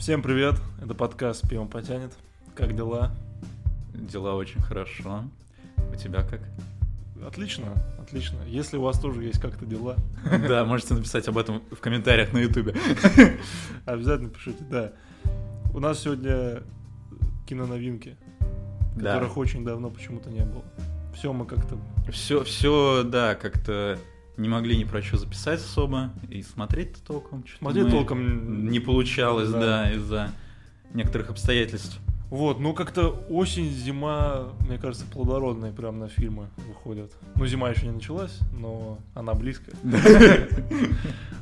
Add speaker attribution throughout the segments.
Speaker 1: Всем привет, это подкаст «Пивом потянет». Как дела?
Speaker 2: Дела очень хорошо. У тебя как?
Speaker 1: Отлично, отлично. Если у вас тоже есть как-то дела,
Speaker 2: Да, можете написать об этом в комментариях на ютубе.
Speaker 1: обязательно пишите, да. У нас сегодня киноновинки,
Speaker 2: Да.
Speaker 1: которых очень давно почему-то не было. Все мы как-то...
Speaker 2: Все, все, да, как-то не могли ни про что записать особо и смотреть толком.
Speaker 1: Смотреть толком...
Speaker 2: не получалось,
Speaker 1: Да.
Speaker 2: да, из-за некоторых обстоятельств.
Speaker 1: Вот, ну как-то осень, зима, мне кажется, плодородные прям на фильмы выходят. Ну, зима еще не началась, но она близко.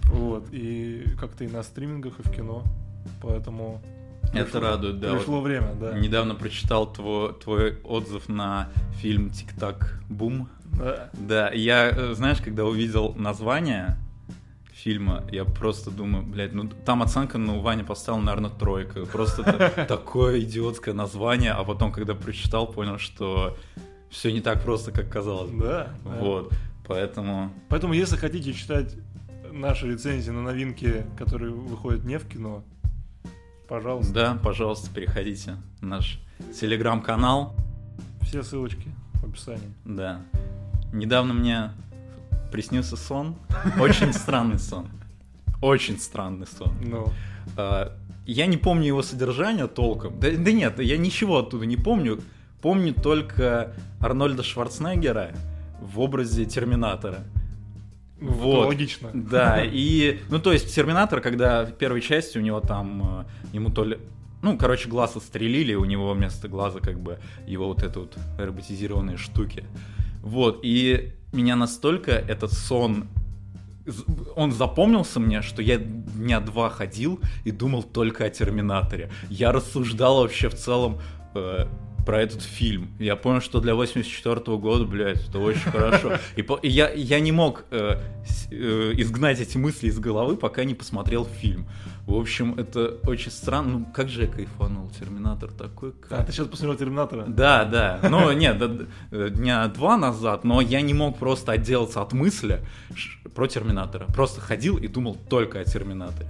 Speaker 1: Вот, и как-то и на стримингах, и в кино. Поэтому...
Speaker 2: Это
Speaker 1: пришло-
Speaker 2: радует, да.
Speaker 1: Пришло
Speaker 2: Вот
Speaker 1: время, да.
Speaker 2: Недавно прочитал твой, твой отзыв на фильм «Тик-так Бум».
Speaker 1: Да.
Speaker 2: Да, я, э, знаешь, когда увидел название фильма, я просто думаю, блядь, ну там оценка, ну, Ваня поставил, наверное, тройка. Просто та- такое идиотское название, а потом, когда прочитал, понял, что все не так просто, как казалось.
Speaker 1: да.
Speaker 2: Вот, поэтому...
Speaker 1: Поэтому, если хотите читать наши рецензии на новинки, которые выходят не в кино, пожалуйста,
Speaker 2: Да, пожалуйста, переходите в наш телеграм-канал.
Speaker 1: все ссылочки в описании.
Speaker 2: Да. Недавно мне приснился сон. Очень странный сон. Очень странный сон.
Speaker 1: Ну,
Speaker 2: А, Я не помню его содержание толком. Да, да нет, я ничего оттуда не помню. Помню только Арнольда Шварценеггера в образе Терминатора.
Speaker 1: Ну, это
Speaker 2: Вот.
Speaker 1: логично.
Speaker 2: Да, и... Ну, то есть Терминатор, когда в первой части у него там... э, Ему то ли... Ну, короче, глаз отстрелили, у него вместо глаза как бы его вот это вот роботизированные штуки. Вот, и меня настолько этот сон он запомнился мне, что я дня два ходил и думал только о Терминаторе. Я рассуждал вообще в целом э, про этот фильм. Я понял, что для 84 года, блядь, это очень хорошо. И, по- и я, я не мог э, с- э, изгнать эти мысли из головы, пока не посмотрел фильм. В общем, это очень странно. Ну, как же я кайфанул. Терминатор такой
Speaker 1: А,
Speaker 2: кайф.
Speaker 1: ты сейчас посмотрел Терминатора?
Speaker 2: Да, да. Ну, нет, э, дня два назад, но я не мог просто отделаться от мысли про Терминатора. Просто ходил и думал только о Терминаторе.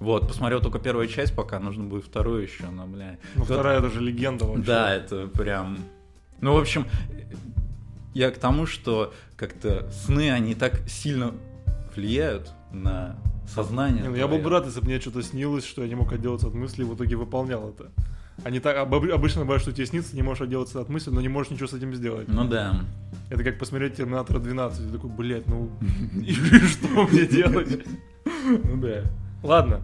Speaker 2: Вот, посмотрел только первую часть, пока нужно будет вторую еще, но, бля.
Speaker 1: Ну, вторая это же легенда вообще.
Speaker 2: Да, это прям... Ну, в общем, я к тому, что как-то сны, они так сильно влияют на сознание.
Speaker 1: Не, ну, я был бы рад, если бы мне что-то снилось, что я не мог отделаться от мысли, и в итоге выполнял это. Они так об- обычно бывает, что тебе снится, не можешь отделаться от мысли, но не можешь ничего с этим сделать.
Speaker 2: Ну да.
Speaker 1: Это как посмотреть Терминатора 12. Ты такой, блядь, ну и что мне делать?
Speaker 2: Ну да.
Speaker 1: Ладно,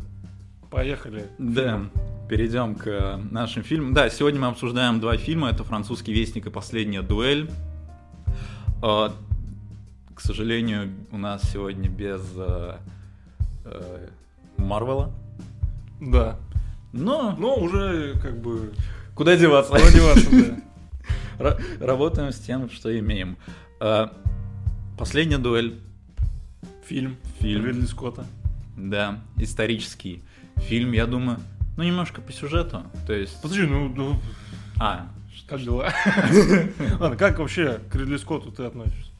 Speaker 1: поехали.
Speaker 2: Да, перейдем к э, нашим фильмам. Да, сегодня мы обсуждаем два фильма. Это «Французский вестник» и «Последняя дуэль». Э, К сожалению, у нас сегодня без э, э, Марвела.
Speaker 1: Да.
Speaker 2: Но
Speaker 1: Но уже как бы...
Speaker 2: куда деваться?
Speaker 1: Куда деваться, да.
Speaker 2: Ра- Работаем с тем, что имеем. Э, «Последняя дуэль».
Speaker 1: Фильм.
Speaker 2: Фильм.
Speaker 1: Ридли Скотта.
Speaker 2: Да, исторический фильм, я думаю. Ну, немножко по сюжету. То есть...
Speaker 1: Подожди, ну, ну,
Speaker 2: А,
Speaker 1: как дела? Ладно, как вообще к Ридли Скотту ты относишься?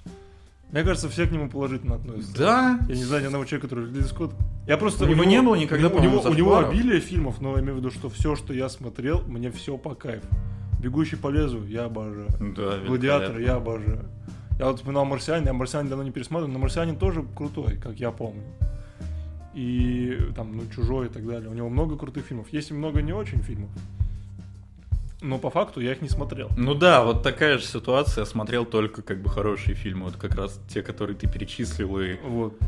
Speaker 1: Мне кажется, все к нему положительно относятся.
Speaker 2: да,
Speaker 1: Я не знаю ни одного человека, который Ридли Скотт. Я просто...
Speaker 2: У него не было никогда,
Speaker 1: у него, у него, у обилие фильмов, но я имею в виду, что все, что я смотрел, мне все по кайфу. «Бегущий по лезвию» я обожаю.
Speaker 2: Да,
Speaker 1: «Гладиатор» я обожаю. Я вот вспоминал «Марсианин», я «Марсианин» давно не пересматривал, но «Марсианин» тоже крутой, как я помню. И там, ну, «Чужой» и так далее. У него много крутых фильмов. Есть и много не очень фильмов. Но по факту я их не смотрел.
Speaker 2: Ну да, вот такая же ситуация. Я смотрел только как бы хорошие фильмы. Вот как раз те, которые ты перечислил. И...
Speaker 1: Вот.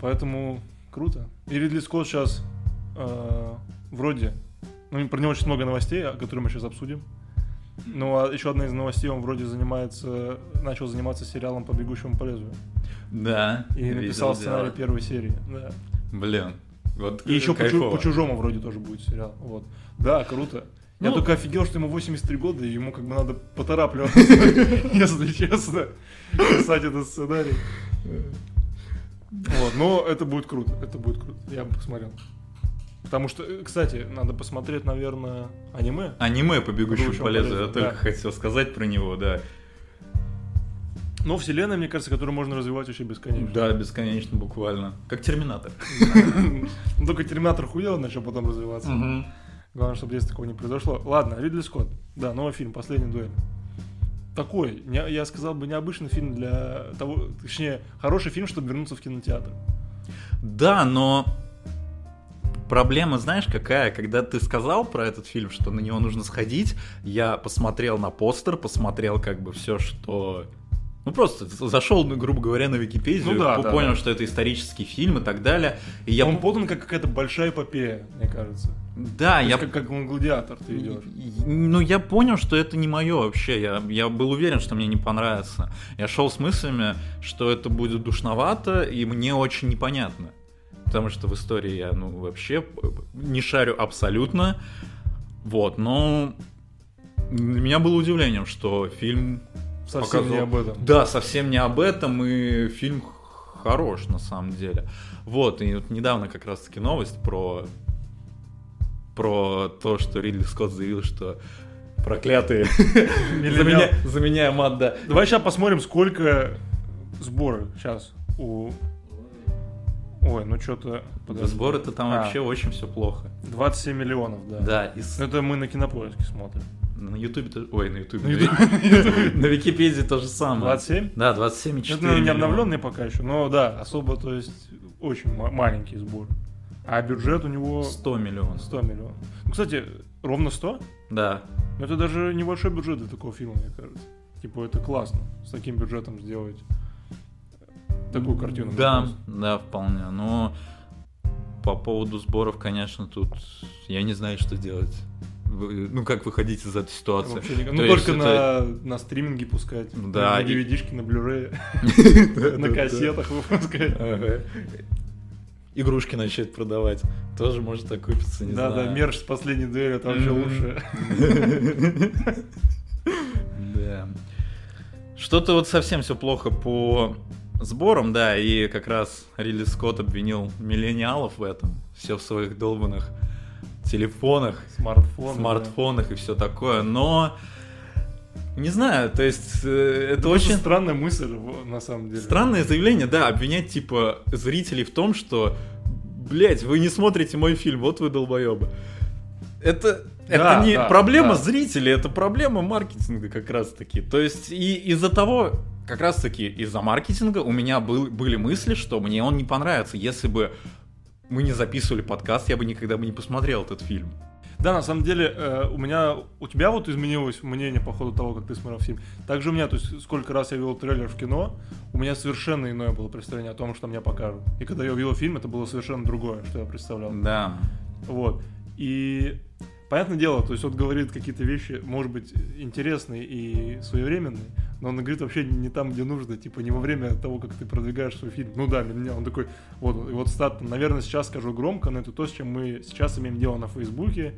Speaker 1: Поэтому круто. И Ридли Скотт сейчас э, вроде... Ну, про него очень много новостей, о которых мы сейчас обсудим. Ну, а еще одна из новостей, он вроде занимается, начал заниматься сериалом по бегущему по лезвию.
Speaker 2: Да.
Speaker 1: И
Speaker 2: видел
Speaker 1: написал сценарий
Speaker 2: дело.
Speaker 1: первой серии. Да.
Speaker 2: Блин. Вот
Speaker 1: И еще по, чу-
Speaker 2: кайфово.
Speaker 1: по чужому вроде тоже будет сериал. Вот. Да, круто. Я
Speaker 2: Ну-
Speaker 1: только офигел, что ему 83 года, и ему как бы надо поторапливаться, если честно, писать этот сценарий. Вот, но это будет круто, это будет круто, я бы посмотрел. Потому что, э, кстати, надо посмотреть, наверное, аниме.
Speaker 2: Аниме по бегущему
Speaker 1: Бегущему
Speaker 2: по. Я только хотел сказать про него, да.
Speaker 1: Но вселенная, мне кажется, которую можно развивать вообще бесконечно.
Speaker 2: Да, бесконечно буквально. Как Терминатор.
Speaker 1: Ну, Только Терминатор хуел, начал потом развиваться. Главное, чтобы здесь такого не произошло. Ладно, Ридли Скотт. Да, новый фильм «Последний дуэль». Такой, я сказал бы, необычный фильм для того... Точнее, хороший фильм, чтобы вернуться в кинотеатр.
Speaker 2: Да, но проблема, знаешь, какая? Когда ты сказал про этот фильм, что на него нужно сходить, я посмотрел на постер, посмотрел как бы все, что... Ну просто зашел, ну, грубо говоря, на Википедию,
Speaker 1: Ну да, да,
Speaker 2: понял,
Speaker 1: да.
Speaker 2: что это исторический фильм и так далее. И я
Speaker 1: Он подан как какая-то большая эпопея, мне кажется.
Speaker 2: Да,
Speaker 1: То
Speaker 2: я
Speaker 1: есть как, как он гладиатор ты идешь.
Speaker 2: Ну, я понял, что это не мое вообще. Я, я был уверен, что мне не понравится. Я шел с мыслями, что это будет душновато, и мне очень непонятно. Потому что в истории я, ну, вообще не шарю абсолютно. Вот, но для меня было удивлением, что фильм...
Speaker 1: Совсем
Speaker 2: показал-
Speaker 1: не об этом.
Speaker 2: Да, совсем не об этом, и фильм хорош на самом деле. Вот, и вот недавно как раз-таки новость про про то, что Ридли Скотт заявил, что проклятые заменяя, заменяя мат, да.
Speaker 1: Давай сейчас посмотрим, сколько сборы сейчас у... Ой, ну что-то...
Speaker 2: Сборы-то там
Speaker 1: А.
Speaker 2: вообще очень все плохо.
Speaker 1: 27 миллионов, да.
Speaker 2: Да, и
Speaker 1: Ну, Это мы на кинопоиске смотрим.
Speaker 2: На Ютубе, ой, на Ютубе,
Speaker 1: На Ютубе.
Speaker 2: на Википедии то же самое.
Speaker 1: 27?
Speaker 2: Да, 27,4
Speaker 1: Это, наверное, не
Speaker 2: миллиона.
Speaker 1: обновленный пока еще, но да, особо, то есть, очень ма- маленький сбор. А бюджет у него
Speaker 2: 100 миллионов.
Speaker 1: 100 миллионов. Ну, кстати, ровно 100?
Speaker 2: Да.
Speaker 1: Но это даже небольшой бюджет для такого фильма, мне кажется. Типа, это классно, с таким бюджетом сделать такую картину.
Speaker 2: Да, да, вполне. Но по поводу сборов, конечно, тут я не знаю, что делать. Ну, как выходить из этой ситуации?
Speaker 1: Вообще никак. Ну, только
Speaker 2: это-
Speaker 1: на, на стриминге пускать.
Speaker 2: Да,
Speaker 1: На DVD-шке, на блюрее,
Speaker 2: Да,
Speaker 1: на
Speaker 2: да,
Speaker 1: кассетах выпускать.
Speaker 2: да. Игрушки начать продавать. Тоже может окупиться, не
Speaker 1: Да, да,
Speaker 2: знаю.
Speaker 1: мерч с последней дуэли, это вообще лучше.
Speaker 2: Да. Что-то вот совсем все плохо по сборам, да, и как раз Ридли Скотт обвинил миллениалов в этом. Все в своих долбанных телефонах,
Speaker 1: Смартфон.
Speaker 2: смартфонах и все такое, но не знаю, то есть э, это
Speaker 1: Это
Speaker 2: очень
Speaker 1: странная мысль, на самом деле.
Speaker 2: странное заявление, да, обвинять типа зрителей в том, что, блять, вы не смотрите мой фильм, вот вы долбоебы. Это, это
Speaker 1: Да,
Speaker 2: не
Speaker 1: да,
Speaker 2: проблема
Speaker 1: да.
Speaker 2: зрителей, это проблема маркетинга как раз таки. То есть и из-за того, как раз таки из-за маркетинга у меня был, были мысли, что мне он не понравится. Если бы мы не записывали подкаст, я бы никогда бы не посмотрел этот фильм.
Speaker 1: Да, на самом деле, э, у меня, у тебя вот изменилось мнение по ходу того, как ты смотрел фильм. Также у меня, то есть, сколько раз я видел трейлер в кино, у меня совершенно иное было представление о том, что мне покажут. И когда я увидел фильм, это было совершенно другое, что я представлял.
Speaker 2: Да.
Speaker 1: Вот. И понятное дело, то есть он говорит какие-то вещи, может быть, интересные и своевременные, но он говорит вообще не там, где нужно, типа не во время того, как ты продвигаешь свой фильм. Ну да, для меня он такой, вот, и вот стат, наверное, сейчас скажу громко, но это то, с чем мы сейчас имеем дело на Фейсбуке.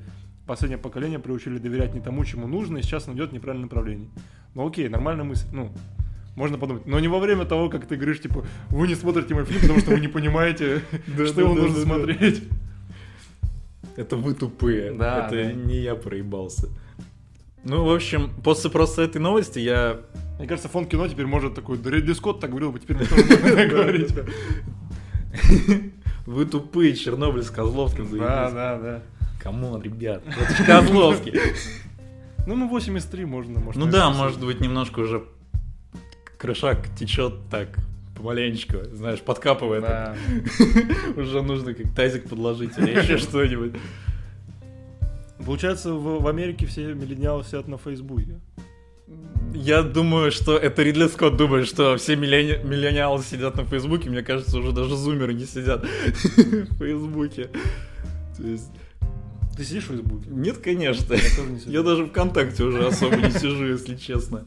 Speaker 1: Последнее поколение приучили доверять не тому, чему нужно, и сейчас он идет в неправильном направлении. Ну окей, нормальная мысль, ну, можно подумать. Но не во время того, как ты говоришь, типа, вы не смотрите мой фильм, потому что вы не понимаете, что его нужно смотреть.
Speaker 2: Это вы тупые.
Speaker 1: Да,
Speaker 2: Это
Speaker 1: да.
Speaker 2: не я проебался. Ну, в общем, после просто этой новости я
Speaker 1: Мне кажется, фонд кино теперь может такой, да Ридли Скотт так говорил, бы теперь тоже так говорить.
Speaker 2: Вы тупые, Чернобыль с Козловским
Speaker 1: Да,
Speaker 2: заебись.
Speaker 1: да, да.
Speaker 2: Come on, ребят, это Козловский.
Speaker 1: Ну, мы 8,3 можно, может.
Speaker 2: Ну да, может быть, немножко уже крышак течет так помаленечку, знаешь, подкапывает.
Speaker 1: Да.
Speaker 2: Уже нужно как тазик подложить или еще что-нибудь.
Speaker 1: Получается, в, в Америке все миллениалы сидят на Фейсбуке.
Speaker 2: Я думаю, что это Ридли Скотт думает, что все миллени- миллениалы сидят на Фейсбуке. Мне кажется, уже даже зумеры не сидят в Фейсбуке. То есть,
Speaker 1: Ты сидишь в Фейсбуке?
Speaker 2: нет, конечно.
Speaker 1: Я тоже не сижу.
Speaker 2: Я даже ВКонтакте уже особо не сижу, если честно.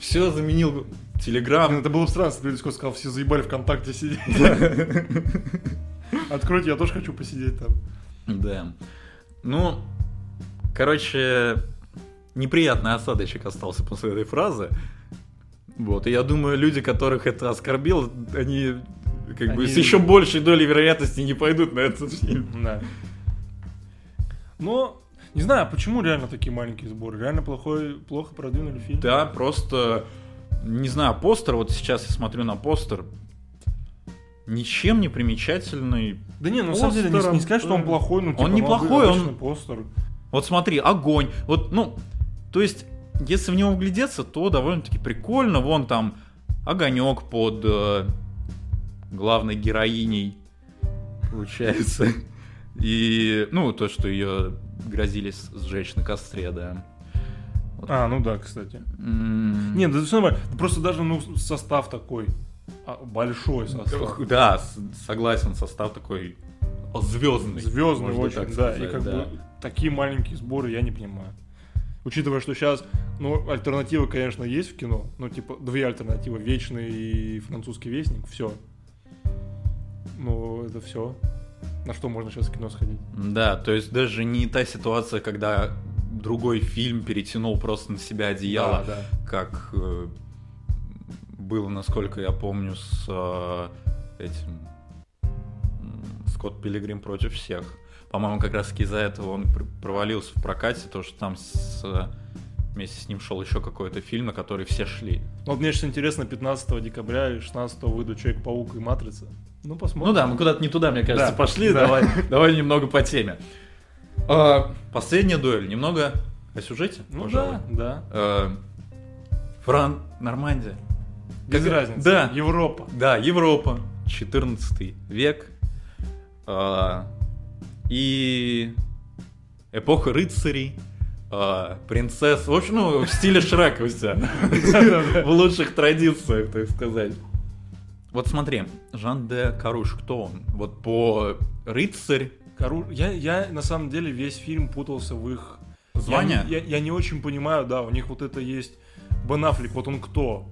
Speaker 2: Все заменил Телеграм.
Speaker 1: Это было бы странно, бы Скотт сказал, все заебали ВКонтакте сидеть. Откройте, я тоже хочу посидеть там.
Speaker 2: Да. Ну, короче, неприятный осадочек остался после этой фразы. Вот, и я думаю, люди, которых это оскорбило, они как бы
Speaker 1: Они-
Speaker 2: с еще большей долей вероятности не пойдут на этот фильм.
Speaker 1: Да. Но, не знаю, почему реально такие маленькие сборы? Реально плохой, плохо продвинули фильм?
Speaker 2: Да, просто не знаю, постер, вот сейчас я смотрю на постер, ничем не примечательный.
Speaker 1: Да не, ну на самом деле не, не сказать, что он плохой, ну типа,
Speaker 2: Он
Speaker 1: ну,
Speaker 2: неплохой, он-
Speaker 1: постер.
Speaker 2: Вот смотри, огонь. Вот, ну, то есть, если в него вглядеться, то довольно-таки прикольно. Вон там огонек под э, главной героиней, получается. И, ну, то, что ее грозились сжечь на костре, да.
Speaker 1: А, ну да, кстати.
Speaker 2: М,
Speaker 1: Нет, да все нормально. Просто даже ну, состав такой. а, большой состав.
Speaker 2: Да, согласен, состав такой звездный.
Speaker 1: Звездный очень,
Speaker 2: так
Speaker 1: да.
Speaker 2: сказать,
Speaker 1: и как
Speaker 2: да.
Speaker 1: бы такие маленькие сборы я не понимаю. Учитывая, что сейчас, ну, альтернативы, конечно, есть в кино. Ну, типа, две альтернативы. Вечный и французский вестник. Все. Ну, это все. На что можно сейчас в кино сходить?
Speaker 2: Да, то есть даже не та ситуация, когда другой фильм перетянул просто на себя одеяло,
Speaker 1: Да, да.
Speaker 2: как э, было, насколько я помню, с э, этим Скотт Пилигрим против всех. По-моему, как раз таки из-за этого он пр- провалился в прокате, то что там с, вместе с ним шел еще какой-то фильм, на который все шли.
Speaker 1: Ну, вот мне сейчас интересно, 15 декабря и 16 выйдут Человек-паук и Матрица. Ну, посмотрим.
Speaker 2: Ну да, мы куда-то не туда, мне кажется,
Speaker 1: Да,
Speaker 2: пошли.
Speaker 1: да.
Speaker 2: Давай, давай немного по теме. А, Последняя дуэль. Немного о сюжете,
Speaker 1: Ну
Speaker 2: пожалуй.
Speaker 1: да, да.
Speaker 2: Э, Фран, Нормандия.
Speaker 1: Без
Speaker 2: Как-
Speaker 1: разницы.
Speaker 2: Да.
Speaker 1: Европа.
Speaker 2: Да, Европа, 14 век. А, И эпоха рыцарей, а, принцесс. В общем, ну, в стиле Шрека все. В лучших традициях, так сказать. Вот смотри, Жан де Каруш, кто он? Вот по рыцарь,
Speaker 1: Кару... Я, я на самом деле весь фильм путался в их
Speaker 2: звание.
Speaker 1: Я, не- я- я не очень понимаю, да, у них вот это есть Бен Аффлек, вот он кто?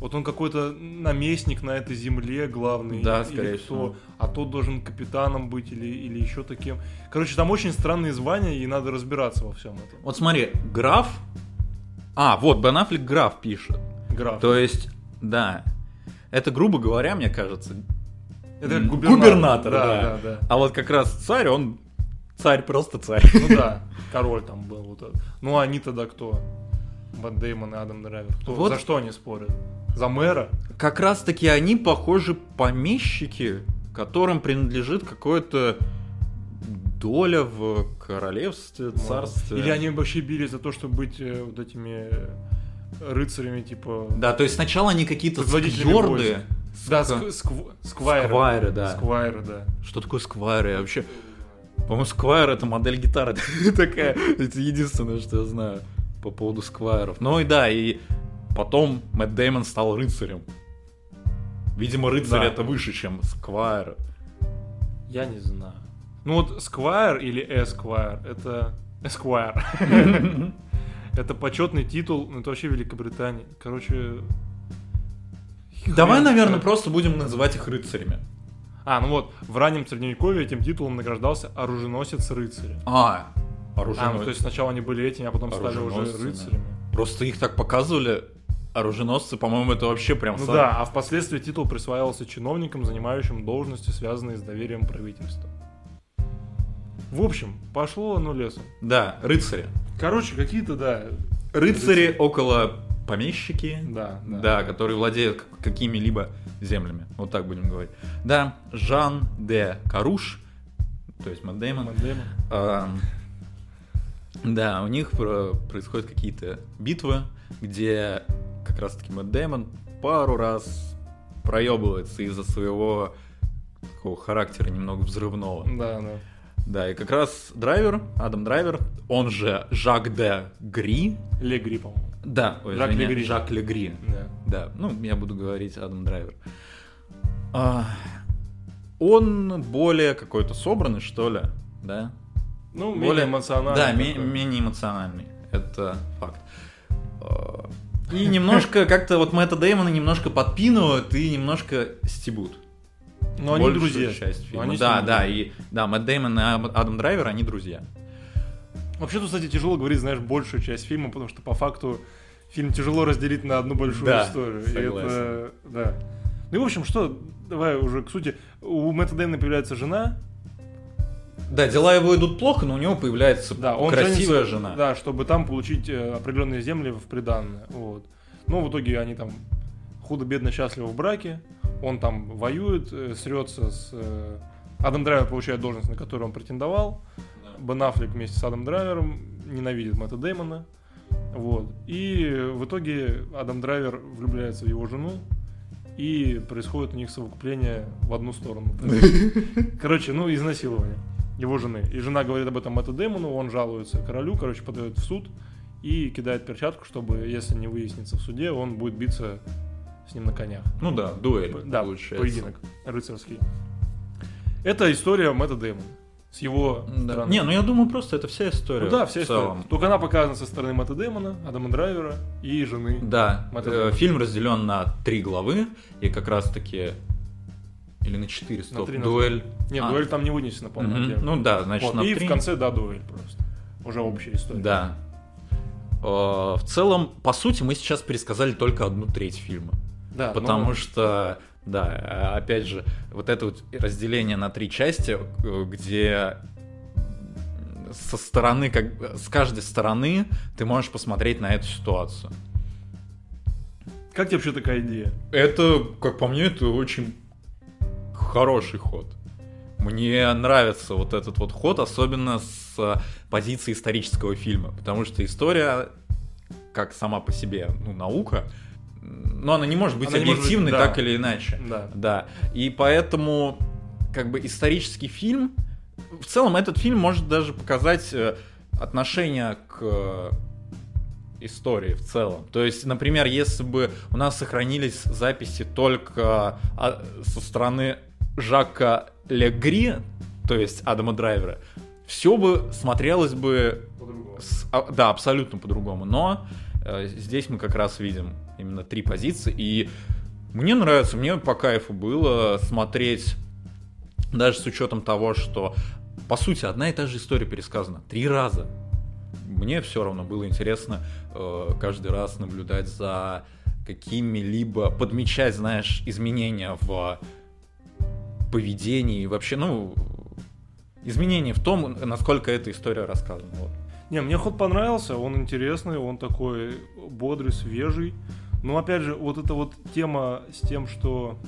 Speaker 1: Вот он какой-то наместник на этой земле главный.
Speaker 2: Да,
Speaker 1: или
Speaker 2: скорее
Speaker 1: кто?
Speaker 2: всего.
Speaker 1: А тот должен капитаном быть или, или еще таким. Короче, там очень странные звания, и надо разбираться во всем этом.
Speaker 2: Вот смотри, граф... А, вот, Бен Аффлек граф пишет.
Speaker 1: Граф.
Speaker 2: То есть, да. Это, грубо говоря, мне кажется,
Speaker 1: это губернатор.
Speaker 2: губернатор,
Speaker 1: да.
Speaker 2: да.
Speaker 1: да, да.
Speaker 2: А вот как раз царь, он царь, просто царь.
Speaker 1: Ну да, король там был. Вот этот. Ну а они тогда кто? Бат Деймон и Адам Драйвер. Кто-
Speaker 2: Вот.
Speaker 1: За что они спорят? За мэра?
Speaker 2: Как раз таки они, похоже, помещики, которым принадлежит какое-то доля в королевстве, царстве.
Speaker 1: Или они вообще бились за то, чтобы быть э, вот этими э, рыцарями, типа...
Speaker 2: Да, то есть сначала они какие-то скьорды.
Speaker 1: Да,
Speaker 2: Ска-
Speaker 1: ск- скв- сквайры.
Speaker 2: Сквайры, да.
Speaker 1: Сквайры, да.
Speaker 2: Что такое сквайры? Я вообще... По-моему, сквайр это модель гитары такая. Это единственное, что я знаю по поводу сквайров. Ну и да, и потом Мэтт Дэймон стал рыцарем. Видимо, рыцарь
Speaker 1: Да.
Speaker 2: это выше, чем сквайр.
Speaker 1: Я не знаю. Ну вот сквайр или эсквайр, это... Эсквайр. Это почетный титул, ну это вообще Великобритания. Короче...
Speaker 2: Давай,
Speaker 1: хрен
Speaker 2: наверное,
Speaker 1: знает.
Speaker 2: просто будем называть их рыцарями.
Speaker 1: А, ну вот, в раннем средневековье этим титулом награждался оруженосец рыцаря.
Speaker 2: А,
Speaker 1: А,
Speaker 2: оруженосцы.
Speaker 1: ну то есть сначала они были этими, а потом стали уже рыцарями.
Speaker 2: Просто их так показывали. Оруженосцы, по-моему, это вообще прям...
Speaker 1: Ну
Speaker 2: са-
Speaker 1: да, а впоследствии титул присваивался чиновникам, занимающим должности, связанные с доверием правительства. В общем, пошло оно лесом.
Speaker 2: Да, рыцари.
Speaker 1: Короче, какие-то, да.
Speaker 2: Рыцари около помещики.
Speaker 1: Да, да.
Speaker 2: Да, которые владеют какими-либо землями. Вот так будем говорить. Да, Жан де Каруш, то есть Мэтт Дэймон.
Speaker 1: Мэтт Дэймон.
Speaker 2: Ам, Да, у них про- происходят какие-то битвы, где как раз-таки Мэтт Дэймон пару раз проебывается из-за своего такого характера немного взрывного.
Speaker 1: Да, да.
Speaker 2: Да, и как раз драйвер, Адам Драйвер, он же Жак де Гри.
Speaker 1: Легри, по-моему.
Speaker 2: Да, ой,
Speaker 1: Жак Легри.
Speaker 2: Жак Легри.
Speaker 1: Да.
Speaker 2: Да, ну, я буду говорить Адам Драйвер. А, он более какой-то собранный, что ли, да?
Speaker 1: Ну,
Speaker 2: Более-
Speaker 1: менее эмоциональный.
Speaker 2: Да, ме- менее эмоциональный. Это факт. А, И немножко как-то вот Мэтта Дэймона немножко подпинывают и немножко стебут.
Speaker 1: Но они друзья.
Speaker 2: часть фильма.
Speaker 1: они
Speaker 2: да, да, и да, Мэтт Дэймон и Ад- Адам Драйвер, они друзья.
Speaker 1: Вообще, тут, кстати, тяжело говорить, знаешь, большую часть фильма, потому что по факту фильм тяжело разделить на одну большую
Speaker 2: Да,
Speaker 1: историю. И
Speaker 2: согласен.
Speaker 1: это, да. Ну и в общем, что, давай уже к сути. У Мэтта Дэймона появляется жена.
Speaker 2: Да, дела его идут плохо, но у него появляется
Speaker 1: Да, он
Speaker 2: красивая
Speaker 1: женится,
Speaker 2: жена.
Speaker 1: Да, чтобы там получить э, определенные земли в приданное. Вот. Но в итоге они там худо-бедно счастливы в браке. Он там воюет, э, срется с... э, Адам Драйвер получает должность, на которую он претендовал. Бен Аффлек вместе с Адам Драйвером ненавидит Мэтта Деймона. Вот. И в итоге Адам Драйвер влюбляется в его жену, и происходит у них совокупление в одну сторону. Короче, ну, изнасилование его жены. И жена говорит об этом Мэтту Деймону, он жалуется королю, короче, подает в суд и кидает перчатку, чтобы, если не выяснится в суде, он будет биться с ним на конях.
Speaker 2: Ну да, дуэль.
Speaker 1: Да,
Speaker 2: получается.
Speaker 1: поединок рыцарский. Это история Мэтта Деймона. С его
Speaker 2: Да.
Speaker 1: стороны.
Speaker 2: Не, ну я думаю, просто это вся история.
Speaker 1: Ну да, вся история.
Speaker 2: целом.
Speaker 1: Только она показана со стороны Мэтта Деймона, Адама Драйвера и жены.
Speaker 2: Да, э, фильм разделен на три главы, и как раз таки... Или на четыре, стоп,
Speaker 1: на
Speaker 2: дуэль.
Speaker 1: Нет,
Speaker 2: А,
Speaker 1: дуэль там не вынесена, по-моему, отдельно.
Speaker 2: Ну да, значит,
Speaker 1: Вот,
Speaker 2: на
Speaker 1: И
Speaker 2: три.
Speaker 1: в конце, да, дуэль просто. Уже общая история.
Speaker 2: Да. Э, В целом, по сути, мы сейчас пересказали только одну треть фильма.
Speaker 1: Да,
Speaker 2: Потому
Speaker 1: но-
Speaker 2: что, да, опять же, вот это вот разделение на три части, э, где со стороны, как бы, с каждой стороны ты можешь посмотреть на эту ситуацию.
Speaker 1: Как тебе вообще такая идея?
Speaker 2: Это, как по мне, это очень хороший ход. Мне нравится вот этот вот ход, особенно с позиции исторического фильма, потому что история, как сама по себе, ну, наука, но она не может быть
Speaker 1: Она не может быть,
Speaker 2: объективной
Speaker 1: да.
Speaker 2: так или иначе.
Speaker 1: Да.
Speaker 2: Да, и поэтому, как бы, исторический фильм, в целом этот фильм может даже показать э, отношение к э, истории в целом. То есть, например, если бы у нас сохранились записи только а, со стороны Жака Легри, то есть Адама Драйвера, все бы смотрелось бы
Speaker 1: По-другому.
Speaker 2: с- а, да, абсолютно по-другому. Но здесь мы как раз видим именно три позиции. И мне нравится, мне по кайфу было смотреть, даже с учетом того, что по сути одна и та же история пересказана три раза. Мне все равно было интересно э, каждый раз наблюдать за какими-либо, подмечать, знаешь, изменения в поведении, вообще, ну, изменения в том, насколько эта история рассказана. Вот.
Speaker 1: Не, мне ход понравился, он интересный, он такой бодрый, свежий. Но опять же, вот эта вот тема с тем, что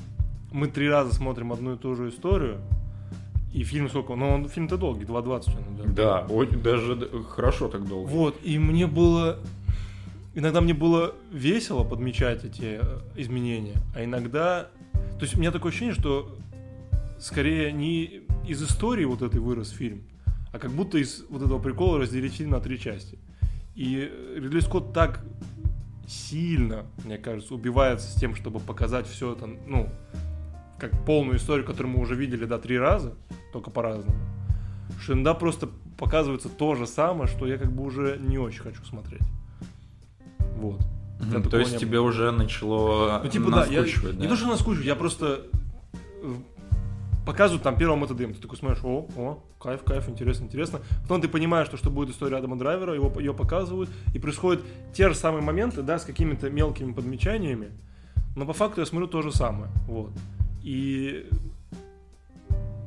Speaker 1: мы три раза смотрим одну и ту же историю, и фильм сколько? Ну, он фильм-то долгий, 2.20 он идет.
Speaker 2: Да, очень- даже хорошо так долго.
Speaker 1: Вот, и мне было... Иногда мне было весело подмечать эти э, изменения, а иногда... То есть у меня такое ощущение, что скорее не из истории вот этой вырос фильм, а как будто из вот этого прикола разделить фильм на три части. И Ридли Скотт так сильно, мне кажется, убивается с тем, чтобы показать все это, ну, как полную историю, которую мы уже видели, да, три раза, только по-разному. Что иногда просто показывается то же самое, что я как бы уже не очень хочу смотреть. Вот. Да,
Speaker 2: то есть
Speaker 1: не
Speaker 2: тебе уже начало
Speaker 1: Ну, типа, да, я,
Speaker 2: наскучивать,
Speaker 1: не то, что наскучивать, я просто э, показывают там первого Мэтта Ты такой смотришь, о, о, кайф, кайф, интересно, интересно. Потом ты понимаешь, что, что будет история Адама Драйвера, его, ее показывают, и происходят те же самые моменты, да, с какими-то мелкими подмечаниями, но по факту я смотрю то же самое, вот. И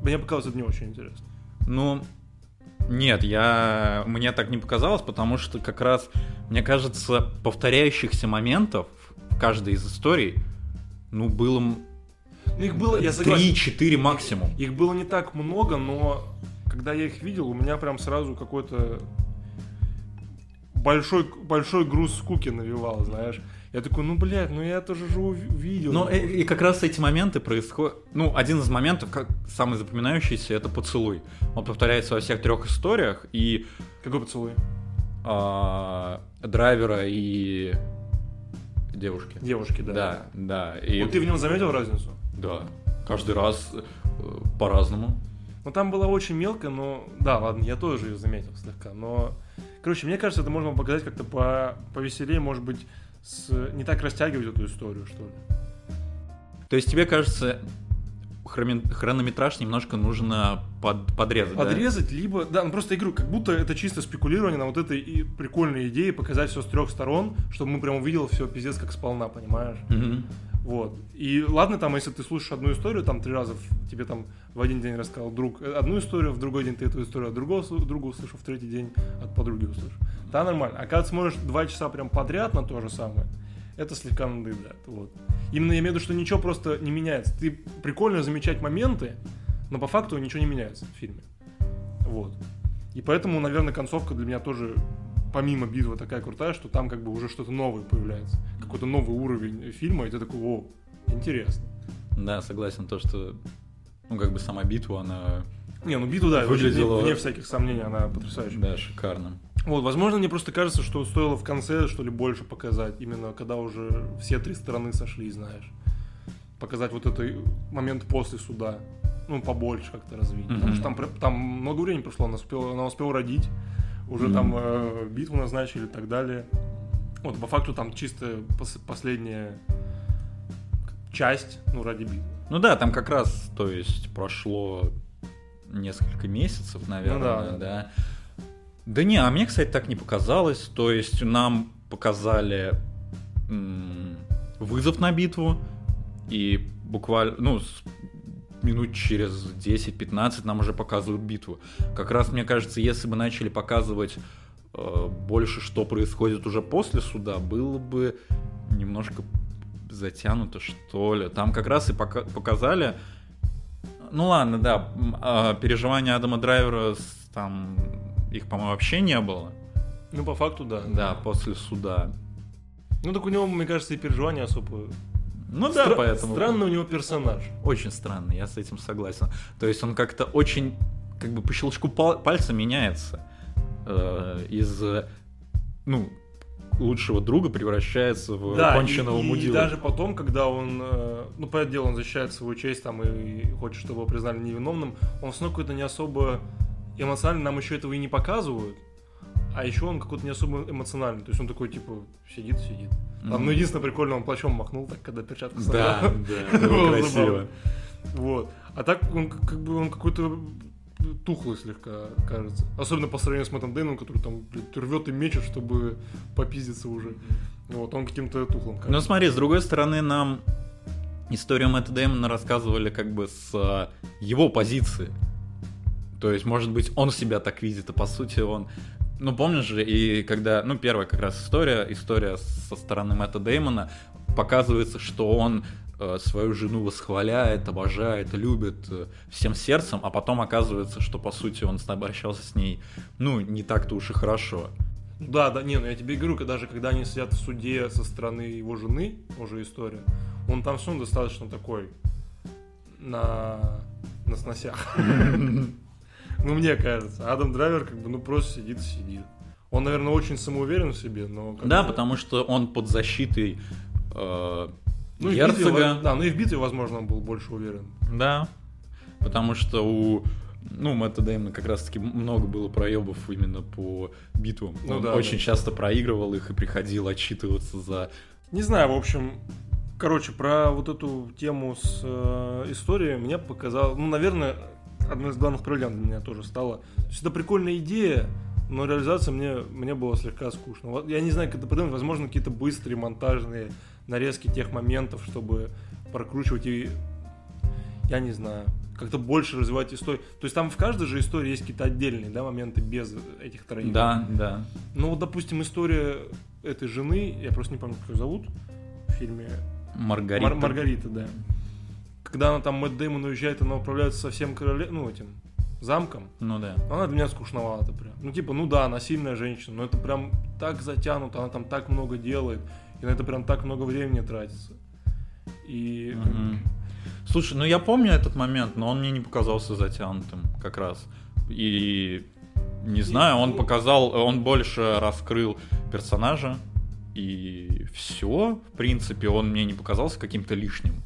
Speaker 1: мне показалось это не очень интересно.
Speaker 2: Ну, нет, я... мне так не показалось, потому что как раз, мне кажется, повторяющихся моментов в каждой из историй, ну, было
Speaker 1: Ну, их было, я согласен,
Speaker 2: 3-4 максимум.
Speaker 1: их было не так много, но когда я их видел, у меня прям сразу какой-то большой, большой груз скуки навевал, знаешь. Я такой, ну, блядь, ну я тоже же ув- видел.
Speaker 2: Ну, и, и как раз эти моменты происходят... Ну, один из моментов, как самый запоминающийся, это поцелуй. Он повторяется во всех трех историях, и
Speaker 1: Какой поцелуй?
Speaker 2: а, драйвера и девушки.
Speaker 1: Девушки, да.
Speaker 2: Да, да. И,
Speaker 1: Вот ты в нем заметил разницу?
Speaker 2: Да. Каждый раз э, по-разному.
Speaker 1: Ну, там было очень мелко, но... Да, ладно, я тоже ее заметил слегка, но... Короче, мне кажется, это можно показать как-то по повеселее, может быть, с... не так растягивать эту историю, что ли.
Speaker 2: То есть тебе кажется, хроми- хронометраж немножко нужно под- подрезать, да?
Speaker 1: Подрезать, либо... Да, ну просто игру, как будто это чисто спекулирование на вот этой и прикольной идее показать все с трех сторон, чтобы мы прям увидел все пиздец как сполна, понимаешь?
Speaker 2: Мгм.
Speaker 1: Вот. И ладно, там, если ты слушаешь одну историю, там три раза тебе там в один день рассказал друг э, одну историю, в другой день ты эту историю от другого друга услышал, в третий день от подруги услышал. Да, нормально. А когда ты смотришь два часа прям подряд на то же самое, это слегка надоедает. Вот. Именно я имею в виду, что ничего просто не меняется. Ты прикольно замечать моменты, но по факту ничего не меняется в фильме. Вот. И поэтому, наверное, концовка для меня тоже, помимо битвы, такая крутая, что там как бы уже что-то новое появляется. Какой-то новый уровень фильма, и ты такой, о, интересно.
Speaker 2: Да, согласен, то, что, ну, как бы сама битва, она...
Speaker 1: Не, ну битву, да,
Speaker 2: Выглядела-
Speaker 1: вне, всяких сомнений, она потрясающая.
Speaker 2: Да, шикарно.
Speaker 1: Вот, возможно, мне просто кажется, что стоило в конце, что ли, больше показать, именно когда уже все три стороны сошли, знаешь. Показать вот этот момент после суда. Ну, побольше как-то развить. Потому
Speaker 2: Мгм.
Speaker 1: что там, там много времени прошло, она успела, она успела родить, уже
Speaker 2: Мгм.
Speaker 1: там э, битву назначили и так далее. Вот, по факту там чисто пос- последняя часть, ну, ради битвы.
Speaker 2: Ну да, там как раз, то есть, прошло несколько месяцев, наверное,
Speaker 1: Ну да,
Speaker 2: да.
Speaker 1: да.
Speaker 2: Не, а мне, кстати, так не показалось. То есть нам показали м, вызов на битву, и буквально, ну, минут через 10-15 нам уже показывают битву. Как раз, мне кажется, если бы начали показывать э, больше, что происходит уже после суда, было бы немножко затянуто, что ли. Там как раз и пока- показали... Ну ладно, да, а, переживания Адама Драйвера, с- там, их, по-моему, вообще не было.
Speaker 1: Ну, по факту, да.
Speaker 2: Да, после суда.
Speaker 1: Ну, так у него, мне кажется, и переживания особо...
Speaker 2: Ну да,
Speaker 1: Стра-
Speaker 2: поэтому...
Speaker 1: Странный у него персонаж.
Speaker 2: Очень странно, я с этим согласен. То есть он как-то очень, как бы по щелчку пал- пальца меняется. Э, из, ну, лучшего друга превращается в
Speaker 1: Да,
Speaker 2: конченого
Speaker 1: и, и
Speaker 2: мудила.
Speaker 1: даже потом, когда он, э, ну, понятное дело, он защищает свою честь там и хочет, чтобы его признали невиновным, он все равно какой-то не особо эмоциональный, нам еще этого и не показывают, а еще он какой-то не особо эмоциональный, то есть он такой, типа, сидит, сидит. Там,
Speaker 2: Мгм.
Speaker 1: ну, единственное прикольно, он плащом махнул, так, когда перчатку
Speaker 2: Да,
Speaker 1: собрал.
Speaker 2: да, Было красиво.
Speaker 1: Вот. А так он как бы он какой-то тухлый слегка, кажется. Особенно по сравнению с Мэттом Дэйном, который там блядь, рвет и мечет, чтобы попиздиться уже. Вот, он каким-то тухлым
Speaker 2: Ну
Speaker 1: кажется.
Speaker 2: смотри, с другой стороны, нам историю Мэтта Дэймона рассказывали как бы с э, его позиции. То есть, может быть, он себя так видит, а по сути он... Ну, помнишь же, и когда... Ну, первая как раз история, история со стороны Мэтта Дэймона, показывается, что он э, свою жену восхваляет, обожает, любит э, всем сердцем, а потом оказывается, что, по сути, он обращался с ней, ну, не так-то уж и хорошо.
Speaker 1: Да, да, не, ну я тебе говорю, когда даже когда они сидят в суде со стороны его жены, уже история, он там все достаточно такой на, на сносях. Ну, мне кажется. Адам Драйвер как бы, ну, просто сидит и сидит. Он, наверное, очень самоуверен в себе, но...
Speaker 2: Да,
Speaker 1: бы-
Speaker 2: потому что он под защитой э,
Speaker 1: Ну, в битве,
Speaker 2: герцога.
Speaker 1: да, ну и в битве, возможно, он был больше уверен.
Speaker 2: Да. Потому что у ну, Мэтта Дэймона как раз-таки много было проебов именно по битвам.
Speaker 1: Ну
Speaker 2: Он
Speaker 1: да,
Speaker 2: очень
Speaker 1: да.
Speaker 2: часто проигрывал их и приходил отчитываться за...
Speaker 1: Не знаю, в общем, короче, про вот эту тему с э, историей мне показалось, ну, наверное, одной из главных проблем для меня тоже стало. То есть это прикольная идея, но реализация мне, мне было слегка скучно. Вот я не знаю, как это придумать, возможно, какие-то быстрые монтажные нарезки тех моментов, чтобы прокручивать и, я не знаю, как-то больше развивать историю. То есть там в каждой же истории есть какие-то отдельные да, моменты без этих троих.
Speaker 2: Да, да.
Speaker 1: Ну вот, допустим, история этой жены, я просто не помню, как ее зовут в фильме.
Speaker 2: Маргарита.
Speaker 1: Мар- Маргарита, да. Когда она там Мэтт Дэймон уезжает, она управляется со всем короле... ну, этим замком.
Speaker 2: Ну да.
Speaker 1: Она для меня скучновата прям. Ну, типа, ну да, она сильная женщина, но это прям так затянуто, она там так много делает, и на это прям так много времени тратится. И...
Speaker 2: Мгм. Слушай, ну я помню этот момент, но он мне не показался затянутым как раз. И не знаю, он показал, он больше раскрыл персонажа. И все, в принципе, он мне не показался каким-то лишним.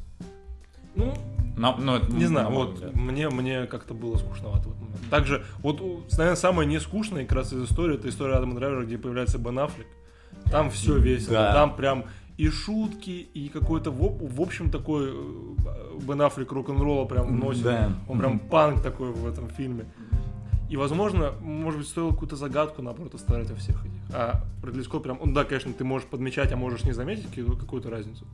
Speaker 1: Ну,
Speaker 2: На- ну, это
Speaker 1: Не знаю,
Speaker 2: на
Speaker 1: вот
Speaker 2: взгляд.
Speaker 1: мне, мне как-то было скучновато в этот момент. Также, вот, наверное, самое нескучное как раз из истории, это история Адама Драйвера, где появляется Бен Аффлек. Там все весело,
Speaker 2: Да.
Speaker 1: там прям и шутки, и какой-то, в, об- в общем, такой э, Бен Аффлек рок-н-ролла прям вносит.
Speaker 2: Да.
Speaker 1: Он прям панк такой в этом фильме. И, возможно, может быть, стоило какую-то загадку, наоборот, оставить о всех этих. А Scott прям, ну да, конечно, ты можешь подмечать, а можешь не заметить какую- какую-то разницу.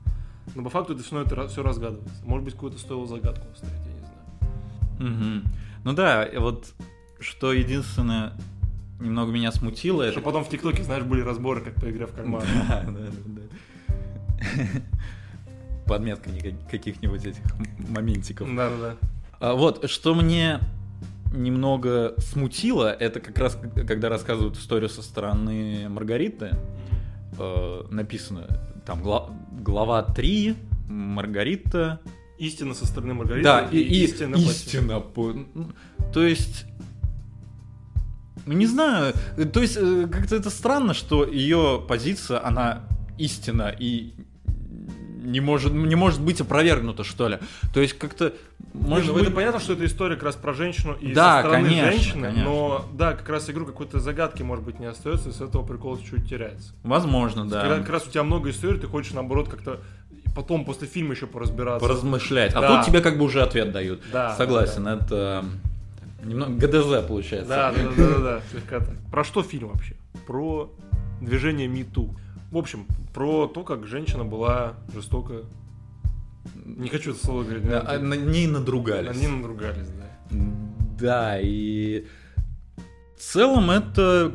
Speaker 1: Но по факту это все, это все разгадывается. Может быть, какую-то стоило загадку оставить, я не знаю.
Speaker 2: Мгм. Ну да, вот что единственное немного меня смутило,
Speaker 1: Что
Speaker 2: это...
Speaker 1: потом в ТикТоке, знаешь, были разборы, как по игре в карман.
Speaker 2: Да, да, да. Подметка каких-нибудь этих моментиков.
Speaker 1: Да, да, да.
Speaker 2: А вот, что мне немного смутило, это как раз когда рассказывают историю со стороны Маргариты, э, написано там гла- глава 3, Маргарита,
Speaker 1: Истина со стороны Маргариты.
Speaker 2: да, и, и
Speaker 1: истина.
Speaker 2: истина. по- ну, То есть, ну не знаю, то есть э, как-то это странно, что ее позиция, она истина и не может, не может быть опровергнута, что ли. То есть как-то,
Speaker 1: Не,
Speaker 2: может
Speaker 1: ну,
Speaker 2: быть...
Speaker 1: это понятно, что это история как раз про женщину и
Speaker 2: Да,
Speaker 1: со стороны
Speaker 2: конечно,
Speaker 1: женщины,
Speaker 2: конечно.
Speaker 1: но да, как раз игру какой-то загадки, может быть, не остается, и с этого прикол чуть теряется.
Speaker 2: Возможно, да.
Speaker 1: Когда как раз у тебя много историй, ты хочешь наоборот как-то потом после фильма еще поразбираться.
Speaker 2: Поразмышлять. А
Speaker 1: Да.
Speaker 2: тут тебе как бы уже ответ дают.
Speaker 1: Да,
Speaker 2: Согласен,
Speaker 1: да,
Speaker 2: это немного ГДЗ получается.
Speaker 1: Да, да, да, да, да, слегка так. Про что фильм вообще? Про движение МИТУ. В общем, про то, как женщина была жестоко. Не хочу это слово говорить.
Speaker 2: А
Speaker 1: но
Speaker 2: на ней надругались.
Speaker 1: Они надругались, да.
Speaker 2: Да, и в целом это,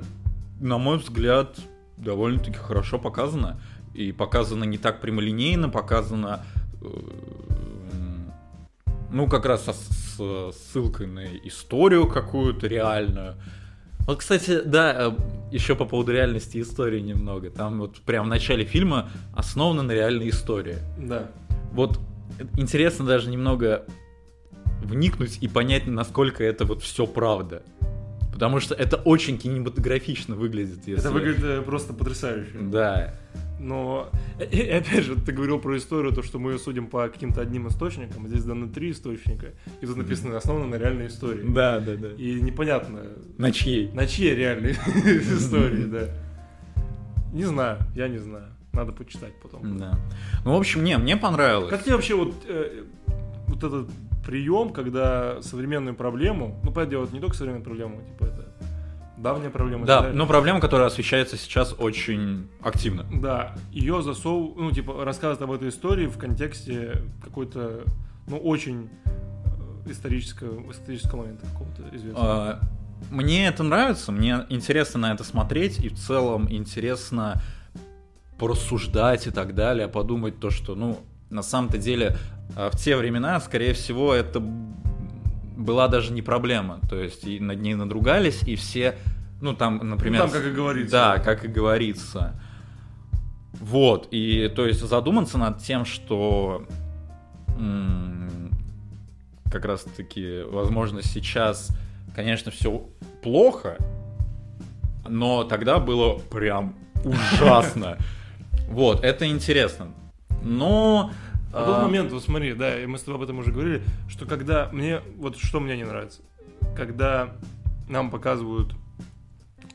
Speaker 2: на мой взгляд, довольно-таки хорошо показано. И показано не так прямолинейно, показано, э, ну, как раз со- с ссылкой на историю какую-то реальную. Вот, кстати, да, еще по поводу реальности истории немного. Там вот прям в начале фильма основано на реальной истории.
Speaker 1: Да.
Speaker 2: Вот интересно даже немного вникнуть и понять, насколько это вот все правда. Потому что это очень кинематографично выглядит. Если...
Speaker 1: Это выглядит э, просто потрясающе.
Speaker 2: Да.
Speaker 1: Но, и, и опять же, ты говорил про историю, то, что мы судим по каким-то одним источникам. Здесь даны три источника. И тут написано основано на реальной истории.
Speaker 2: Да, да, да.
Speaker 1: И непонятно,
Speaker 2: На чьей?
Speaker 1: на чьей реальной истории, да. Не знаю, я не знаю. Надо почитать потом.
Speaker 2: Да. Ну, в общем, не, мне понравилось.
Speaker 1: Как тебе вообще вот, э, вот этот прием, когда современную проблему, ну, понятное дело, это не только современную проблему, типа это давняя проблема.
Speaker 2: Да, но проблема, которая освещается сейчас очень активно.
Speaker 1: Да, ее засов, ну, типа, рассказывает об этой истории в контексте какой-то, ну, очень э, исторического, исторического момента какого-то известного.
Speaker 2: А, Мне это нравится, мне интересно на это смотреть, и в целом интересно порассуждать и так далее, подумать то, что, ну, на самом-то деле, а, в те времена, скорее всего, это была даже не проблема. То есть и над ней надругались, и все, ну, там, например...
Speaker 1: Ну, там, как и говорится.
Speaker 2: Да, как и говорится. Вот, и то есть задуматься над тем, что как раз таки, возможно, сейчас, конечно, все плохо, но тогда было прям ужасно. Вот, это интересно. Но...
Speaker 1: На тот
Speaker 2: а,
Speaker 1: момент, вот смотри, да, и мы с тобой об этом уже говорили, что когда мне, вот что мне не нравится, когда нам показывают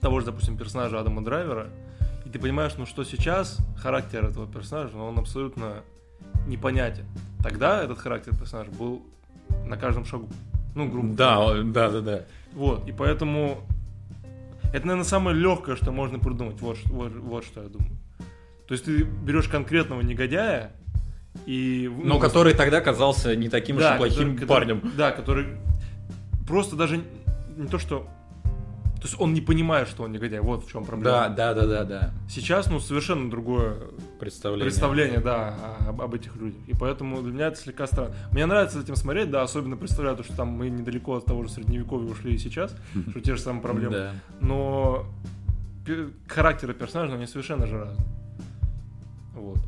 Speaker 1: того же, допустим, персонажа Адама Драйвера, и ты понимаешь, ну что сейчас характер этого персонажа, ну, он абсолютно непонятен. Тогда этот характер персонажа был на каждом шагу. Ну, грубо.
Speaker 2: Да, да, да, да.
Speaker 1: Вот, и поэтому это, наверное, самое легкое, что можно придумать. Вот, вот, вот что я думаю. То есть ты берешь конкретного негодяя и...
Speaker 2: Но
Speaker 1: ну,
Speaker 2: который тогда казался не таким уж и плохим
Speaker 1: который-
Speaker 2: парнем.
Speaker 1: который- да, который просто даже не то, что... То есть он не понимает, что он негодяй. Вот в чем проблема.
Speaker 2: Да, да, да, да, да.
Speaker 1: Сейчас, ну, совершенно другое
Speaker 2: Представление.
Speaker 1: представление, да, об, об этих людях. И поэтому для меня это слегка странно. Мне нравится за этим смотреть, да, особенно представляю то, что там мы недалеко от того же средневековья ушли и сейчас, что те же самые проблемы.
Speaker 2: Да.
Speaker 1: Но характеры персонажей, они совершенно же разные. Вот.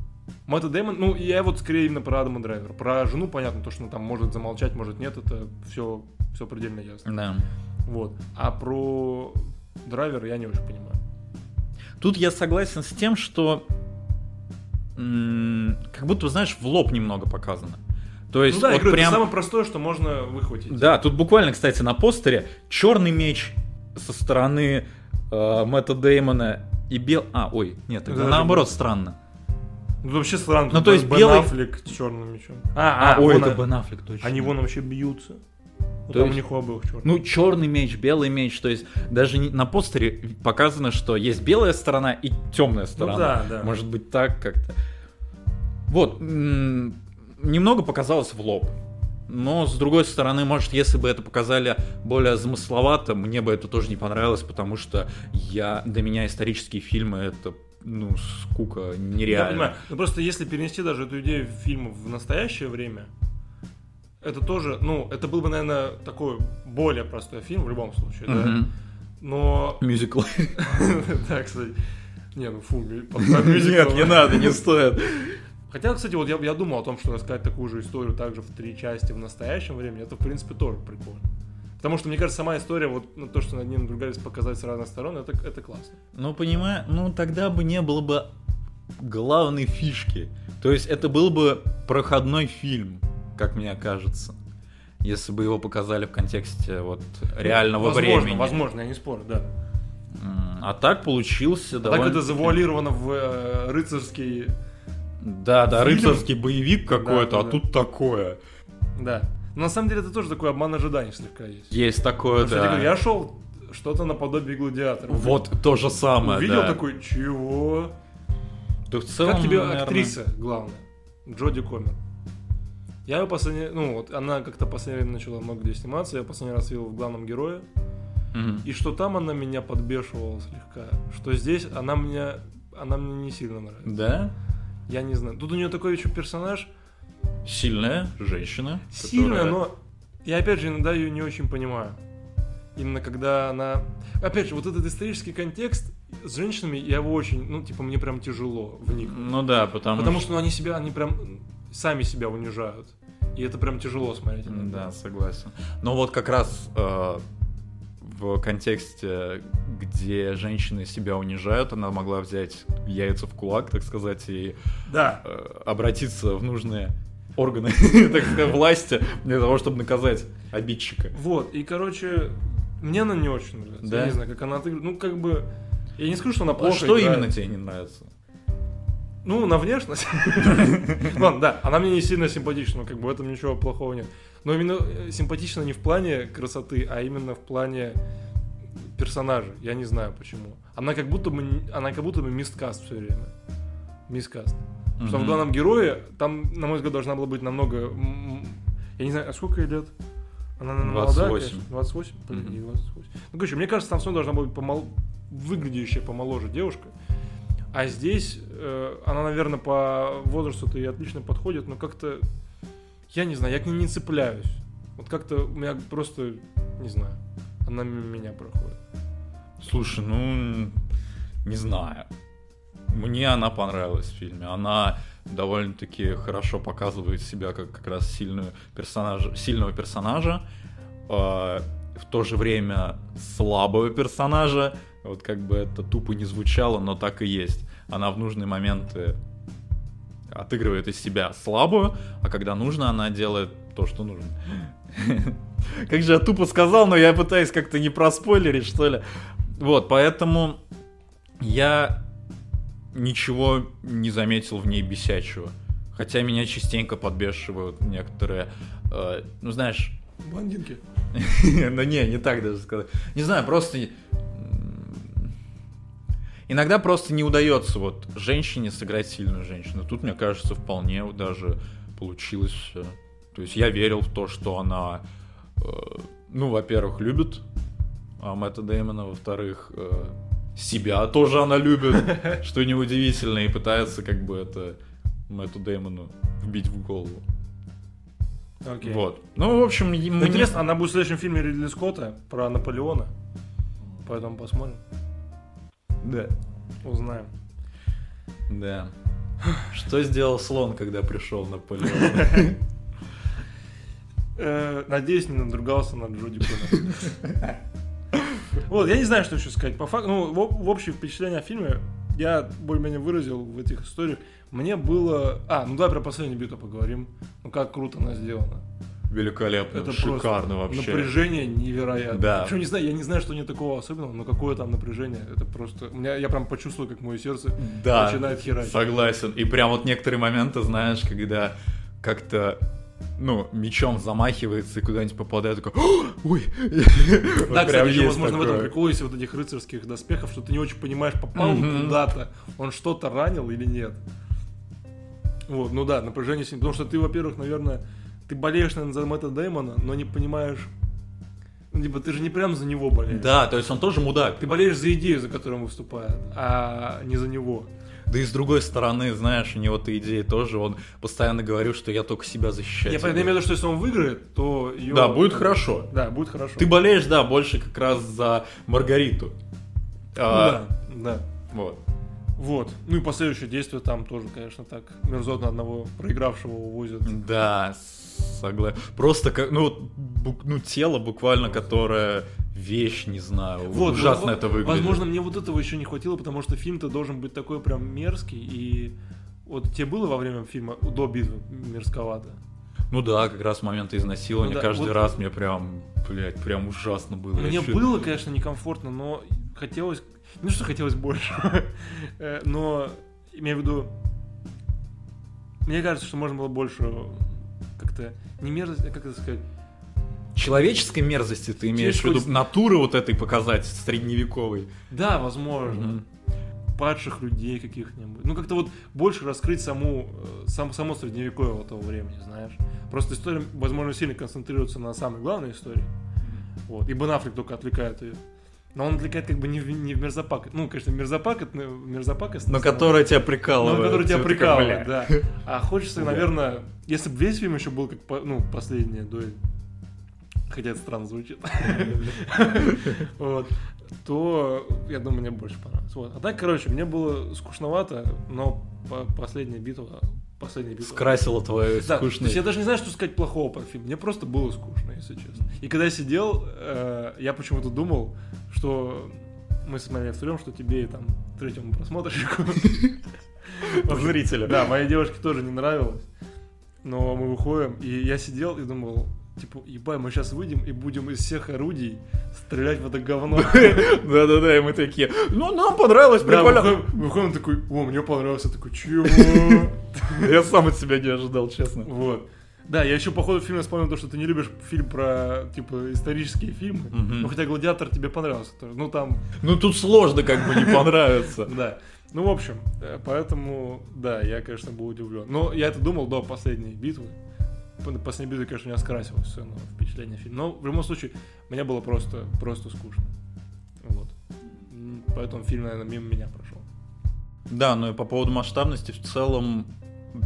Speaker 1: Мэтта Дэймон, ну, я вот скорее именно про Адама Драйвера. Про жену, понятно, то, что она там может замолчать, может нет, это все, все предельно ясно.
Speaker 2: Да.
Speaker 1: Вот. А про Драйвера я не очень понимаю.
Speaker 2: Тут я согласен с тем, что м, как будто, знаешь, в лоб немного показано. То есть
Speaker 1: ну да, я
Speaker 2: вот
Speaker 1: говорю,
Speaker 2: прям...
Speaker 1: это самое простое, что можно выхватить.
Speaker 2: Да, тут буквально, кстати, на постере черный меч со стороны э, Мэтта Деймона и бел... А, ой, нет, это
Speaker 1: Это
Speaker 2: наоборот
Speaker 1: же-
Speaker 2: странно.
Speaker 1: Ну, вообще странно.
Speaker 2: Ну, то есть
Speaker 1: Бен
Speaker 2: белый-
Speaker 1: Аффлек с черным мечом.
Speaker 2: А,
Speaker 1: А,
Speaker 2: ой,
Speaker 1: вон
Speaker 2: это
Speaker 1: он-
Speaker 2: Бен Аффлек, точно.
Speaker 1: Они вон вообще бьются. Ну,
Speaker 2: То
Speaker 1: там
Speaker 2: есть-
Speaker 1: у них у обоих черный.
Speaker 2: Ну, черный меч, белый меч, то есть даже не- на постере показано, что есть белая сторона и темная сторона.
Speaker 1: Ну да, да.
Speaker 2: Может быть так как-то. Вот, немного показалось в лоб. Но, с другой стороны, может, если бы это показали более замысловато, мне бы это тоже не понравилось, потому что я, для меня исторические фильмы это ну, скука
Speaker 1: Я
Speaker 2: нереально.
Speaker 1: понимаю. Ну просто если перенести даже эту идею фильма в настоящее время, это тоже, ну, это был бы, наверное, такой более простой фильм в любом случае, да. Но...
Speaker 2: Мюзикл.
Speaker 1: Да, кстати. Не, ну фу.
Speaker 2: Нет, не надо, не стоит.
Speaker 1: Хотя, кстати, вот я, я думал о том, что рассказать такую же историю также в три части в настоящем времени, это, в принципе, тоже прикольно. Потому что, мне кажется, сама история, вот ну, то, что над ним надругались показать с разных сторон, это, это классно.
Speaker 2: Ну, понимаю, ну тогда бы не было бы главной фишки. То есть это был бы проходной фильм, как мне кажется. Если бы его показали в контексте вот реального
Speaker 1: возможно,
Speaker 2: времени.
Speaker 1: Возможно, я не спорю, да.
Speaker 2: А так получился
Speaker 1: Так
Speaker 2: довольно...
Speaker 1: это завуалировано в э, рыцарский...
Speaker 2: Да, да,
Speaker 1: фильм.
Speaker 2: рыцарский боевик какой-то,
Speaker 1: Да,
Speaker 2: а
Speaker 1: да.
Speaker 2: тут такое.
Speaker 1: Да. Но на самом деле это тоже такой обман ожиданий слегка есть.
Speaker 2: Есть такое,
Speaker 1: Потому что я
Speaker 2: да.
Speaker 1: говорю, я шел что-то наподобие гладиатора.
Speaker 2: Вот то же самое,
Speaker 1: Увидел
Speaker 2: да.
Speaker 1: такой, чего?
Speaker 2: Да в целом,
Speaker 1: как тебе
Speaker 2: наверное,
Speaker 1: актриса главная? Джоди Комер. Я ее последний, ну вот она как-то последнее время начала много где сниматься, я последний раз видел в главном герое,
Speaker 2: мгм.
Speaker 1: и что там она меня подбешивала слегка, что здесь она меня, она мне не сильно нравится.
Speaker 2: Да?
Speaker 1: Я не знаю. Тут у нее такой еще персонаж
Speaker 2: Сильная женщина.
Speaker 1: сильная,
Speaker 2: которая-
Speaker 1: но я опять же иногда ее не очень понимаю. Именно когда она, опять же, вот этот исторический контекст с женщинами, я его очень, ну типа мне прям тяжело в них.
Speaker 2: Ну да, потому,
Speaker 1: Потому что ну, они себя, они прям сами себя унижают. И это прям тяжело смотреть. иногда.
Speaker 2: Да, согласен. Но вот как раз э, в контексте, где женщины себя унижают, она могла взять яйца в кулак, так сказать, и
Speaker 1: Да.
Speaker 2: э, обратиться в нужные органы, так сказать, власти для того, чтобы наказать обидчика.
Speaker 1: Вот, и, короче, мне она не очень нравится.
Speaker 2: Да?
Speaker 1: Я не знаю, как она отыгрывает. Ну, как бы, я не скажу, что она
Speaker 2: А
Speaker 1: плохо
Speaker 2: что
Speaker 1: играет.
Speaker 2: именно тебе не нравится?
Speaker 1: Ну, на внешность. Ладно, да, она мне не сильно симпатична, но как бы в этом ничего плохого нет. Но именно э, симпатична не в плане красоты, а именно в плане персонажа. Я не знаю почему. Она как будто бы, она как будто бы мисткаст все время. Мисткаст. Что в главном герое, там, на мой взгляд, должна была быть намного... Я не знаю, а сколько ей лет? Она, наверное, молодая,
Speaker 2: 28.
Speaker 1: конечно. 28? Блин,
Speaker 2: Мгм.
Speaker 1: не 28. Ну, короче, мне кажется, там все должна быть помол... выглядящая помоложе девушка. А здесь э, она, наверное, по возрасту-то и отлично подходит, но как-то... Я не знаю, я к ней не цепляюсь. Вот как-то у меня просто... Не знаю. Она мимо меня проходит.
Speaker 2: Слушай, ну, не знаю. Мне она понравилась в фильме. Она довольно-таки хорошо показывает себя как как раз сильную персонажа, сильного персонажа, э, в то же время слабого персонажа. Вот как бы это тупо не звучало, но так и есть. Она в нужные моменты отыгрывает из себя слабую, а когда нужно, она делает то, что нужно. Как же я тупо сказал, но я пытаюсь как-то не проспойлерить, что ли. Вот, поэтому я ничего не заметил в ней бесячего. Хотя меня частенько подбешивают некоторые, э, ну знаешь,
Speaker 1: Блондинки.
Speaker 2: ну не, не так даже сказать. Не знаю, просто... Иногда просто не удается вот женщине сыграть сильную женщину. Тут, мне кажется, вполне даже получилось все. То есть я верил в то, что она, э, ну, во-первых, любит а, Мэтта Дэймона, во-вторых, э, себя тоже она любит, что неудивительно, и пытается как бы это Мэтту Дэймону вбить в голову.
Speaker 1: Окей.
Speaker 2: Вот. Ну, в общем, мне...
Speaker 1: Интересно, она будет в следующем фильме Ридли Скотта про Наполеона. Поэтому посмотрим.
Speaker 2: Да.
Speaker 1: Узнаем.
Speaker 2: Да. Что сделал слон, когда пришел Наполеон?
Speaker 1: Э, Надеюсь, не надругался над Коннор. Вот, я не знаю, что еще сказать. По факту, ну, в, в общее впечатление о фильме я более-менее выразил в этих историях. Мне было... А, ну давай про последнюю битву поговорим. Ну, как круто она сделана.
Speaker 2: Великолепно,
Speaker 1: Это
Speaker 2: шикарно вообще.
Speaker 1: Напряжение невероятное.
Speaker 2: Да.
Speaker 1: Причем не знаю, я не знаю, что нет такого особенного, но какое там напряжение. Это просто... У меня, я прям почувствовал, как мое сердце
Speaker 2: Да,
Speaker 1: начинает херачить.
Speaker 2: согласен. И прям вот некоторые моменты, знаешь, когда как-то ну, мечом замахивается и куда-нибудь попадает, такой, «О, ой.
Speaker 1: Да, кстати, еще, возможно, в этом прикол вот этих рыцарских доспехов, что ты не очень понимаешь, попал куда-то, он что-то ранил или нет. Вот, ну да, напряжение сильно. Потому что ты, во-первых, наверное, ты болеешь, наверное, за Мэтта Дэймона, но не понимаешь, Ну, типа, ты же не прям за него болеешь.
Speaker 2: Да, то есть он тоже мудак.
Speaker 1: Ты болеешь за идею, за которую он выступает, а не за него.
Speaker 2: Да и с другой стороны, знаешь, у него-то идея тоже, он постоянно говорил, что я только себя защищаю.
Speaker 1: Я понятно, имею в виду, что если он выиграет, то ее...
Speaker 2: Да, будет хорошо.
Speaker 1: Да, будет хорошо.
Speaker 2: Ты болеешь, да, больше как раз за Маргариту.
Speaker 1: Ну
Speaker 2: А,
Speaker 1: да, да.
Speaker 2: Вот.
Speaker 1: Вот. Ну и последующие действия там тоже, конечно, так мерзотно одного проигравшего увозят.
Speaker 2: Да, согласен. Просто как, ну, вот, бу- ну, тело буквально, которое вещь, не знаю,
Speaker 1: Вот,
Speaker 2: ужасно
Speaker 1: ну,
Speaker 2: это выглядит.
Speaker 1: Возможно, мне вот этого еще не хватило, потому что фильм-то должен быть такой прям мерзкий, и вот тебе было во время фильма до битвы мерзковато?
Speaker 2: Ну да, как раз момент изнасилования
Speaker 1: Ну да,
Speaker 2: каждый
Speaker 1: вот-
Speaker 2: раз мне прям, блядь, прям ужасно было.
Speaker 1: Мне
Speaker 2: чё-
Speaker 1: было, конечно, некомфортно, но хотелось... Не что хотелось больше, э, но имею в виду... Мне кажется, что можно было больше как-то не мерзость, а как это сказать?
Speaker 2: Человеческой мерзости ты имеешь в
Speaker 1: Через
Speaker 2: виду натуры вот этой показать средневековой.
Speaker 1: Да, возможно.
Speaker 2: Мгм.
Speaker 1: падших людей каких-нибудь. Ну, как-то вот больше раскрыть саму, э, сам, само средневековье вот того времени, знаешь. Просто история, возможно, сильно концентрируется на самой главной истории. Вот. И Бен Аффлек только отвлекает ее. Но он отвлекает как бы не в, не в мерзопак. Ну, конечно, мерзопак, это мерзопакость.
Speaker 2: Но которая тебя прикалывает.
Speaker 1: Но который тебя прикалывает, да. А хочется, наверное, если бы весь фильм еще был как, ну, последняя дуэль, хотя это странно звучит, вот, то, я думаю, мне больше понравилось. Вот. А так, короче, мне было скучновато, но по- последняя битва, последняя битва...
Speaker 2: Скрасила твою
Speaker 1: Да, то
Speaker 2: скучную...
Speaker 1: есть я даже не знаю, что сказать плохого про фильм. Мне просто было скучно, если честно. И когда я сидел, э, я почему-то думал, что мы смотрели втроем, что тебе и там третьему просмотрщику.
Speaker 2: Зрителя.
Speaker 1: Да, моей девушке тоже не нравилось. Но мы выходим, и я сидел и думал, типа, ебай, мы сейчас выйдем и будем из всех орудий стрелять в это говно.
Speaker 2: Да-да-да, и мы такие, ну, нам понравилось, прикольно.
Speaker 1: выходим, такой, о, мне понравился, Я такой, чего?
Speaker 2: Я сам от себя не ожидал, честно.
Speaker 1: Вот. Да, я еще по ходу фильма вспомнил то, что ты не любишь фильм про, типа, исторические фильмы.
Speaker 2: Мгм.
Speaker 1: Ну, хотя «Гладиатор» тебе понравился тоже. Ну, там,
Speaker 2: Ну, тут сложно как бы не понравится.
Speaker 1: да. Ну, в общем, э, поэтому, да, я, конечно, был удивлен. Но я это думал до последней битвы. По- Последняя битва, конечно, не скрасилась все равно впечатление фильма. Но, в любом случае, мне было просто, просто скучно. Вот. Поэтому фильм, наверное, мимо меня прошел.
Speaker 2: Да, ну и по поводу масштабности, в целом,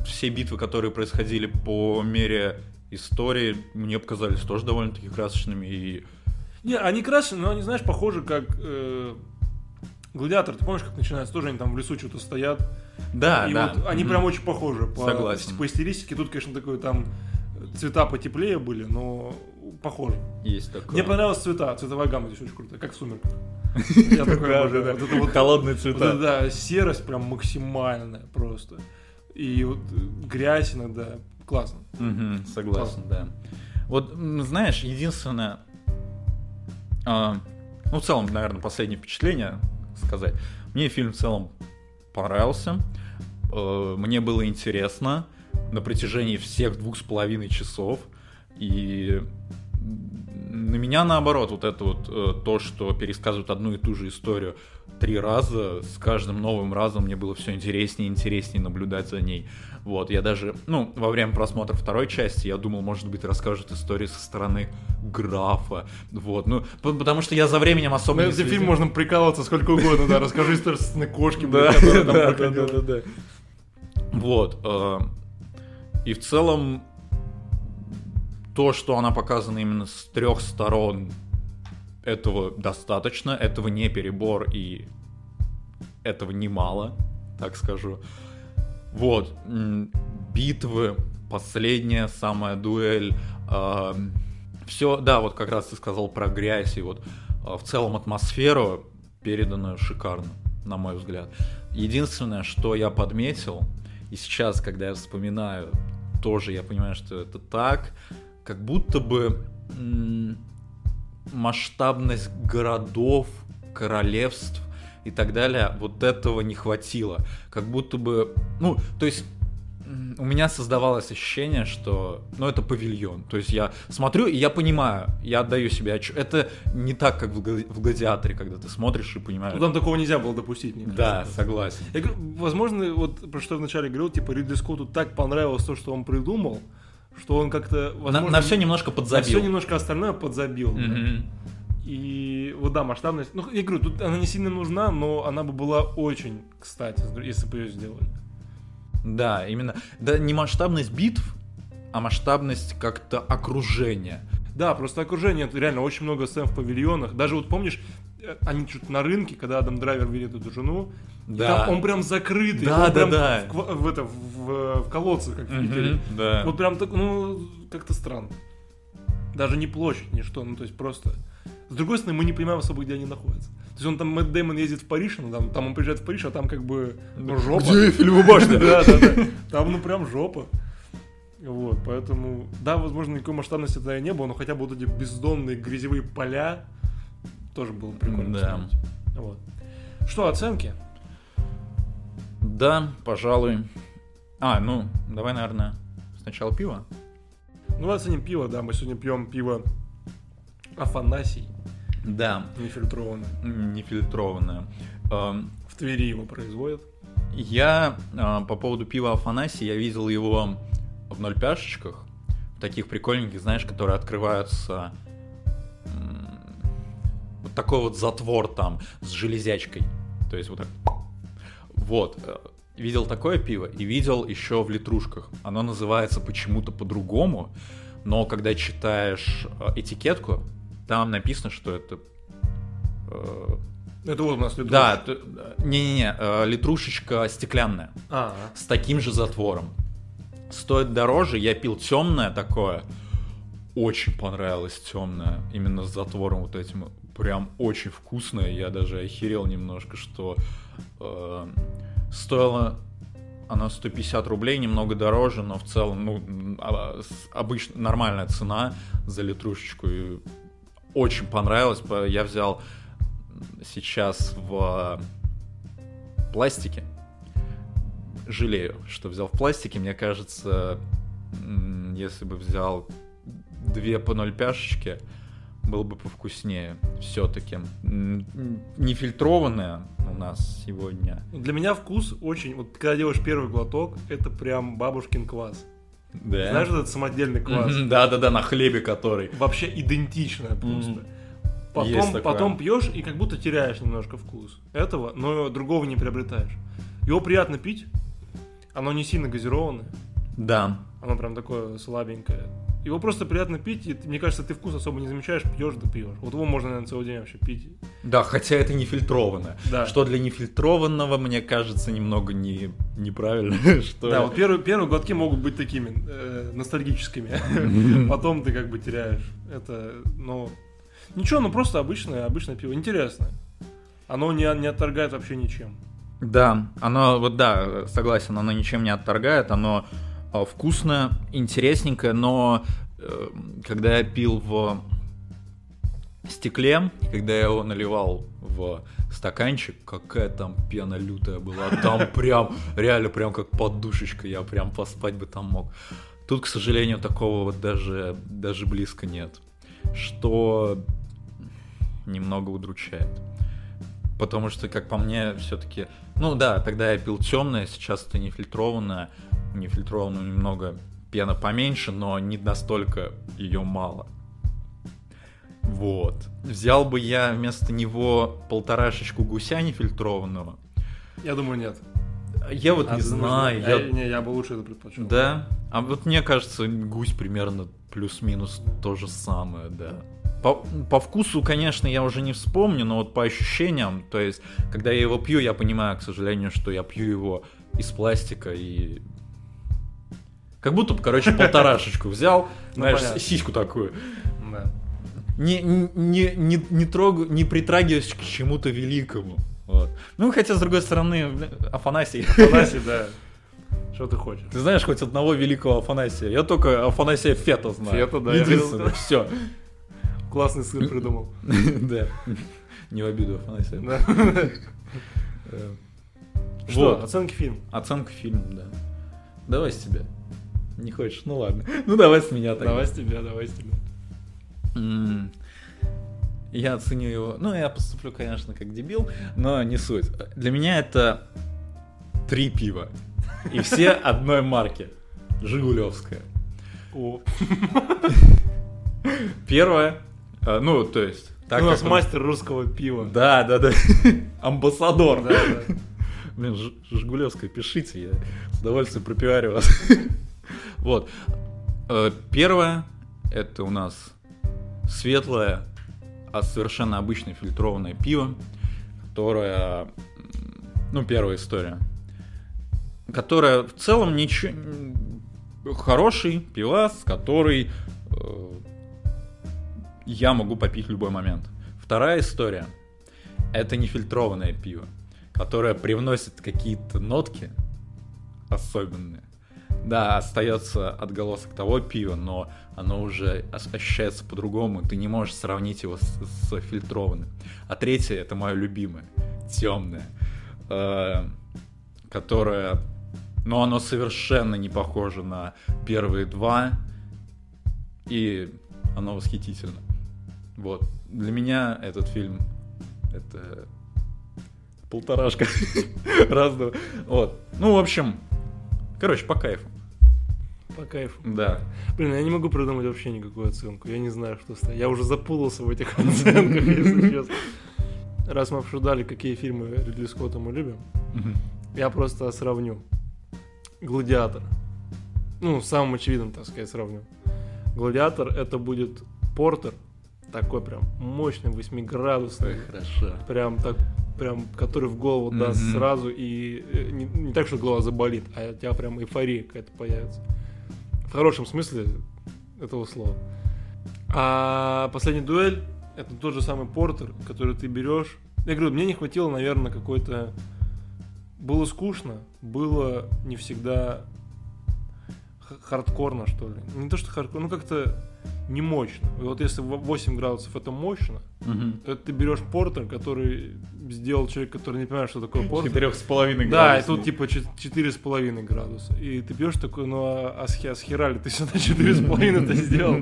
Speaker 2: все битвы, которые происходили по мере истории, мне показались тоже довольно-таки красочными и...
Speaker 1: Не, они красные, но они, знаешь, похожи как э, Гладиатор. Ты помнишь, как начинается? Тоже они там в лесу что-то стоят.
Speaker 2: Да,
Speaker 1: и
Speaker 2: да.
Speaker 1: вот они
Speaker 2: Мгм.
Speaker 1: прям очень похожи по,
Speaker 2: Согласен.
Speaker 1: по стилистике. Тут, конечно, такой там цвета потеплее были, но похожи.
Speaker 2: Есть такое.
Speaker 1: Мне понравились цвета, цветовая гамма здесь очень крутая, как в «Сумерках». Я такой
Speaker 2: Холодные цвета.
Speaker 1: да, серость прям максимальная просто. И вот э, грязь иногда. Классно.
Speaker 2: Согласен, да. Вот, знаешь, единственное... а, ну, в целом, наверное, последнее впечатление сказать. Мне фильм в целом понравился. э, Мне было интересно на протяжении всех двух с половиной часов. И на меня наоборот, вот это вот э, то, что пересказывают одну и ту же историю три раза, с каждым новым разом мне было все интереснее и интереснее наблюдать за ней. Вот, я даже, ну, во время просмотра второй части, я думал, может быть, расскажут историю со стороны графа. Вот, ну, потому что я за временем особо
Speaker 1: На
Speaker 2: не
Speaker 1: этот фильм можно прикалываться сколько угодно, да. Расскажи историю с кошки,
Speaker 2: Да, да, да, да, да, да. Вот. Э, И в целом то, что она показана именно с трех сторон, этого достаточно, этого не перебор и этого немало, так скажу. Вот. Битвы, последняя самая дуэль. Все, да, вот как раз ты сказал про грязь и вот э, в целом атмосферу передано шикарно, на мой взгляд. Единственное, что я подметил, и сейчас, когда я вспоминаю, тоже я понимаю, что это так, как будто бы масштабность городов, королевств и так далее, вот этого не хватило. Как будто бы, ну, то есть у меня создавалось ощущение, что, ну, это павильон. То есть я смотрю, и я понимаю, я отдаю себе отчет. Это не так, как в, гла- в «Гладиаторе», когда ты смотришь и понимаешь.
Speaker 1: Ну, Там такого нельзя было допустить, мне
Speaker 2: Да,
Speaker 1: кажется.
Speaker 2: согласен.
Speaker 1: Я говорю, возможно, вот про что я вначале говорил, типа Ридли Скотту так понравилось то, что он придумал, что он как-то,
Speaker 2: На,
Speaker 1: возможно,
Speaker 2: на все немножко
Speaker 1: на
Speaker 2: подзабил.
Speaker 1: все немножко остальное подзабил. да.
Speaker 2: Мгм.
Speaker 1: И вот да, масштабность. Ну, я говорю, тут она не сильно нужна, но она бы была очень кстати, если бы ее сделали.
Speaker 2: Да, именно. Да не масштабность битв, а масштабность как-то окружения.
Speaker 1: Да, просто окружение, это реально очень много сцен в павильонах. Даже вот помнишь, э, они чуть на рынке, когда Адам Драйвер видит эту жену,
Speaker 2: Да.
Speaker 1: там он прям закрытый,
Speaker 2: Да,
Speaker 1: он
Speaker 2: да,
Speaker 1: прям
Speaker 2: да.
Speaker 1: В, в это, в, в колодце, как в Питере.
Speaker 2: да.
Speaker 1: Вот прям так, ну, как-то странно. Даже не площадь, ничто, ну, то есть просто... С другой стороны, мы не понимаем особо, где они находятся. То есть он там, Мэтт Дэймон ездит в Париж, ну, там, там он приезжает в Париж, а там как бы ну, жопа.
Speaker 2: Где Эйфелева башня?
Speaker 1: Да, да, да. Там, ну, прям жопа. Вот, поэтому, да, возможно, никакой масштабности тогда и не было, но хотя бы вот эти бездонные грязевые поля тоже было прикольно
Speaker 2: Да.
Speaker 1: Вот. Что, оценки?
Speaker 2: Да, пожалуй. А, ну, давай, наверное, сначала пиво.
Speaker 1: Ну, давай оценим пиво, да, мы сегодня пьем пиво Афанасий,
Speaker 2: Да,
Speaker 1: нефильтрованное.
Speaker 2: нефильтрованное. Эм,
Speaker 1: В Твери его производят.
Speaker 2: Я а, по поводу пива Афанасий, я видел его в ноль пяшечках, таких прикольненьких, знаешь, которые открываются вот такой вот затвор там с железячкой. То есть вот так. Вот. э, Видел такое пиво и видел еще в литрушках. Оно называется почему-то по-другому, но когда читаешь э, этикетку, там написано, что это э,
Speaker 1: Это вот у нас литрушка.
Speaker 2: да, не-не-не, э, литрушечка стеклянная
Speaker 1: А,
Speaker 2: с таким же затвором. Стоит дороже, я пил темное такое. Очень понравилось темное, именно с затвором вот этим. Прям очень вкусное. Я даже охерел немножко, что э, стоило оно 150 рублей, немного дороже, но в целом, ну, а, обычно нормальная цена за литрушечку. И очень понравилось. По- Я взял сейчас в пластике. Жалею, что взял в пластике. Мне кажется, если бы взял две по ноль пяшечки, было бы повкуснее все-таки. Нефильтрованная у нас сегодня.
Speaker 1: для меня вкус очень... Вот когда делаешь первый глоток, это прям бабушкин квас.
Speaker 2: Да.
Speaker 1: Знаешь, этот самодельный квас?
Speaker 2: Да-да-да, на хлебе который.
Speaker 1: Вообще идентичное просто. Потом, потом пьешь и как будто теряешь немножко вкус этого, но другого не приобретаешь. Его приятно пить, оно не сильно газированное,
Speaker 2: Да.
Speaker 1: оно прям такое слабенькое. Его просто приятно пить, и мне кажется, ты вкус особо не замечаешь, пьешь да пьешь. Вот его можно, наверное, целый день вообще пить.
Speaker 2: Да, хотя это не фильтрованное.
Speaker 1: Да.
Speaker 2: Что для нефильтрованного, мне кажется, немного не, неправильно. Что
Speaker 1: Да, вот первые, первые глотки могут быть такими э, ностальгическими. Потом ты как бы теряешь. Это, ну... Ничего, ну просто обычное, обычное пиво. Интересное. Оно не, не отторгает вообще ничем.
Speaker 2: Да, оно, вот да, согласен, оно ничем не отторгает, оно э, вкусное, интересненькое, но э, когда я пил в стекле, когда я его наливал в стаканчик, какая там пена лютая была, там прям, реально прям как подушечка, я прям поспать бы там мог. Тут, к сожалению, такого вот даже, даже близко нет, что немного удручает. Потому что, как по мне, все-таки... Ну да, тогда я пил темное, сейчас это нефильтрованное. Нефильтрованное немного пена поменьше, но не настолько ее мало. Вот. Взял бы я вместо него полторашечку гуся нефильтрованного.
Speaker 1: Я думаю, нет.
Speaker 2: Я вот
Speaker 1: А
Speaker 2: не
Speaker 1: нужно-
Speaker 2: знаю.
Speaker 1: Я,
Speaker 2: я-
Speaker 1: не, я бы лучше это предпочел.
Speaker 2: Да? А вот мне кажется, гусь примерно плюс-минус то же самое, да. По, по вкусу, конечно, я уже не вспомню, но вот по ощущениям, то есть, когда я его пью, я понимаю, к сожалению, что я пью его из пластика и... Как будто бы, короче, полторашечку взял,
Speaker 1: Ну,
Speaker 2: знаешь, сиську такую. Не, не, не, не, трогаю, не притрагиваюсь к чему-то великому. Вот. Ну, хотя, с другой стороны, Афанасий.
Speaker 1: Афанасий, да. Что ты хочешь?
Speaker 2: Ты знаешь хоть одного великого Афанасия? Я только Афанасия Фета знаю.
Speaker 1: Фета, да,
Speaker 2: Единственное, все.
Speaker 1: Классный сыр придумал.
Speaker 2: Да. Не в обиду Афанасия. Э,
Speaker 1: Что, оценки фильма?
Speaker 2: Оценка фильма, да. Давай с тебя. Не хочешь? Ну ладно. Ну давай с меня тогда.
Speaker 1: Давай с тебя, давай с тебя.
Speaker 2: Я оценю его. Ну, я поступлю, конечно, как дебил, но не суть. Для меня это три пива. И все одной марки. Жигулевская.
Speaker 1: О,
Speaker 2: Первое, э, ну, то есть... Так
Speaker 1: у нас мастер русского пива.
Speaker 2: Да, да, да. Амбассадор.
Speaker 1: Да, да.
Speaker 2: Блин, Жигулевская, пишите, я с удовольствием пропиарю вас. Вот. Э, Первое, это у нас светлое, а совершенно обычное фильтрованное пиво, которое, ну, первая история, которая в целом ничего... Хороший пивас, который э, я могу попить в любой момент. Вторая история. Это нефильтрованное пиво, которое привносит какие-то нотки особенные. Да, остается отголосок того пива, но оно уже ощущается по-другому, ты не можешь сравнить его с, с фильтрованным. А третье, это мое любимое, темное, э, которое, но оно совершенно не похоже на первые два, и оно восхитительно. Вот. Для меня этот фильм это полторашка разного. Вот. Ну, в общем, короче, по кайфу.
Speaker 1: По кайфу.
Speaker 2: Да.
Speaker 1: Блин, я не могу придумать вообще никакую оценку. Я не знаю, что ставить. Я уже запутался в этих оценках, если честно. Раз мы обсуждали, какие фильмы Ридли Скотта мы любим, я просто сравню. Гладиатор. Ну, самым очевидным, так сказать, сравню. Гладиатор это будет Портер, такой прям мощный, восьмиградусный,
Speaker 2: Хорошо.
Speaker 1: прям так, прям, который в голову даст
Speaker 2: Мгм.
Speaker 1: сразу и э, не, не так, что голова заболит, а у тебя прям эйфория какая-то появится. В хорошем смысле этого слова. А последний дуэль это тот же самый портер, который ты берешь. Я говорю, мне не хватило, наверное, какой-то. Было скучно, было не всегда хардкорно, что ли. Не то, что хардкорно, ну как-то не мощно. И вот если в 8 градусов это мощно,
Speaker 2: Мгм.
Speaker 1: это ты берешь портер, который сделал человек, который не понимает, что такое портер.
Speaker 2: Четырех с половиной
Speaker 1: Да, и тут типа чет- четыре с половиной градуса. И ты пьешь такой, ну а, а с а с хера ли ты сюда четыре с половиной ты сделал?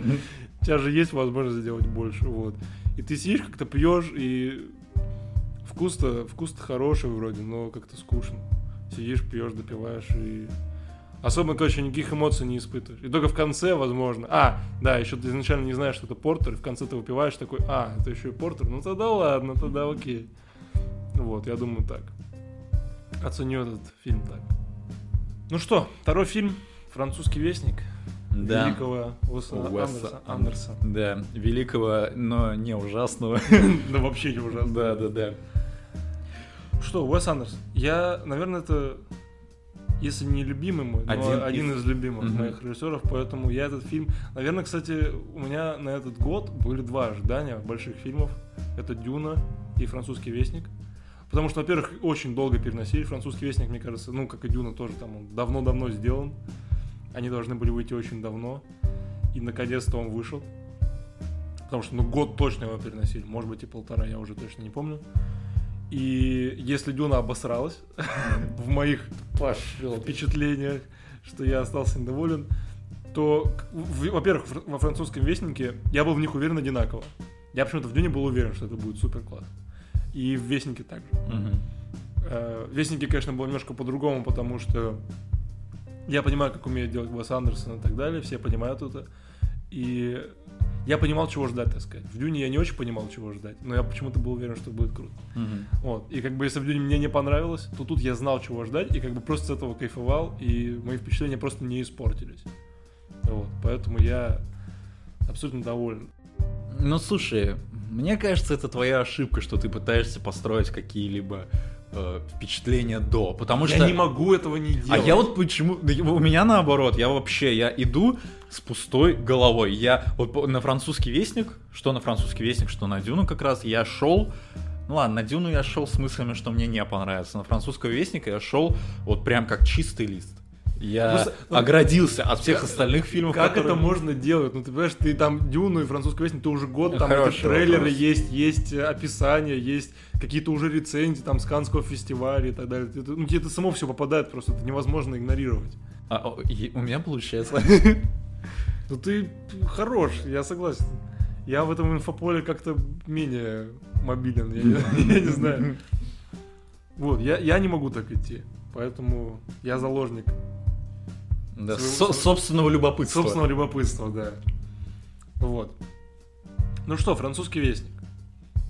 Speaker 1: У тебя же есть возможность сделать больше, вот. И ты сидишь, как-то пьешь, и вкус-то, вкус-то хороший вроде, но как-то скучно. Сидишь, пьешь, допиваешь, и особо, короче, никаких эмоций не испытываешь. И только в конце, возможно. А, да, еще ты изначально не знаешь, что это портер, и в конце ты выпиваешь такой, а, это еще и портер, ну тогда ладно, тогда окей. Вот, я думаю так. Оценю этот фильм так. Ну что, второй фильм «Французский вестник»
Speaker 2: Да.
Speaker 1: великого Уэса
Speaker 2: Уэса
Speaker 1: Андерса- Андерса.
Speaker 2: Да, великого, но не ужасного.
Speaker 1: Да вообще не ужасно.
Speaker 2: Да, да, да.
Speaker 1: Что, Уэс Андерсон? Я, наверное, это, если не любимый мой, но
Speaker 2: Один
Speaker 1: один,
Speaker 2: из-
Speaker 1: из... любимых
Speaker 2: Мгм.
Speaker 1: моих режиссеров, поэтому я этот фильм... Наверное, кстати, у меня на этот год были два ожидания больших фильмов. Это «Дюна» и «Французский вестник». Потому что, во-первых, очень долго переносили. «Французский вестник», мне кажется, ну, как и «Дюна» тоже там он давно-давно сделан. Они должны были выйти очень давно. И, наконец-то, он вышел. Потому что, ну, год точно его переносили. Может быть, и полтора, я уже точно не помню. И если Дюна обосралась в моих впечатлениях, что я остался недоволен, то, во-первых, во французском вестнике я был в них уверен одинаково. Я почему-то в Дюне был уверен, что это будет супер класс. И в Вестнике также.
Speaker 2: Мгм.
Speaker 1: Э, В Вестнике, конечно, было немножко по-другому, потому что я понимаю, как умеет делать Уэс Андерсон и так далее, все понимают это. И я понимал, чего ждать, так сказать. В Дюне я не очень понимал, чего ждать, но я почему-то был уверен, что будет круто.
Speaker 2: Мгм.
Speaker 1: Вот. И как бы если в Дюне мне не понравилось, то тут я знал, чего ждать, и как бы просто с этого кайфовал, и мои впечатления просто не испортились. Вот. Поэтому я абсолютно доволен.
Speaker 2: Ну, слушай, мне кажется, это твоя ошибка, что ты пытаешься построить какие-либо э, впечатления до. Потому что...
Speaker 1: Я не могу этого не делать.
Speaker 2: А я вот почему... У меня наоборот, я вообще, я иду с пустой головой. Я вот на французский вестник, что на французский вестник, что на Дюну как раз, я шел... Ну ладно, на Дюну я шел с мыслями, что мне не понравится. На французского вестника я шел вот прям как чистый лист. Я
Speaker 1: Просто, ну,
Speaker 2: оградился от всех остальных фильмов,
Speaker 1: Как
Speaker 2: которые-
Speaker 1: это можно делать? Ну, ты понимаешь, ты там Дюну и французский вестник, ты уже год, там
Speaker 2: Хороший
Speaker 1: эти трейлеры
Speaker 2: вопрос.
Speaker 1: есть, есть описание, есть какие-то уже рецензии там с Канского фестиваля и так далее. Ты- ну, тебе это само все попадает просто, это невозможно игнорировать.
Speaker 2: А, у меня получается.
Speaker 1: Ну ты хорош, я согласен. Я в этом инфополе как-то менее мобилен, я не, я не знаю. Вот, я, я не могу так идти, поэтому я заложник
Speaker 2: Да,
Speaker 1: своего-
Speaker 2: со- собственного любопытства.
Speaker 1: собственного любопытства, да. Вот. Ну что, французский вестник.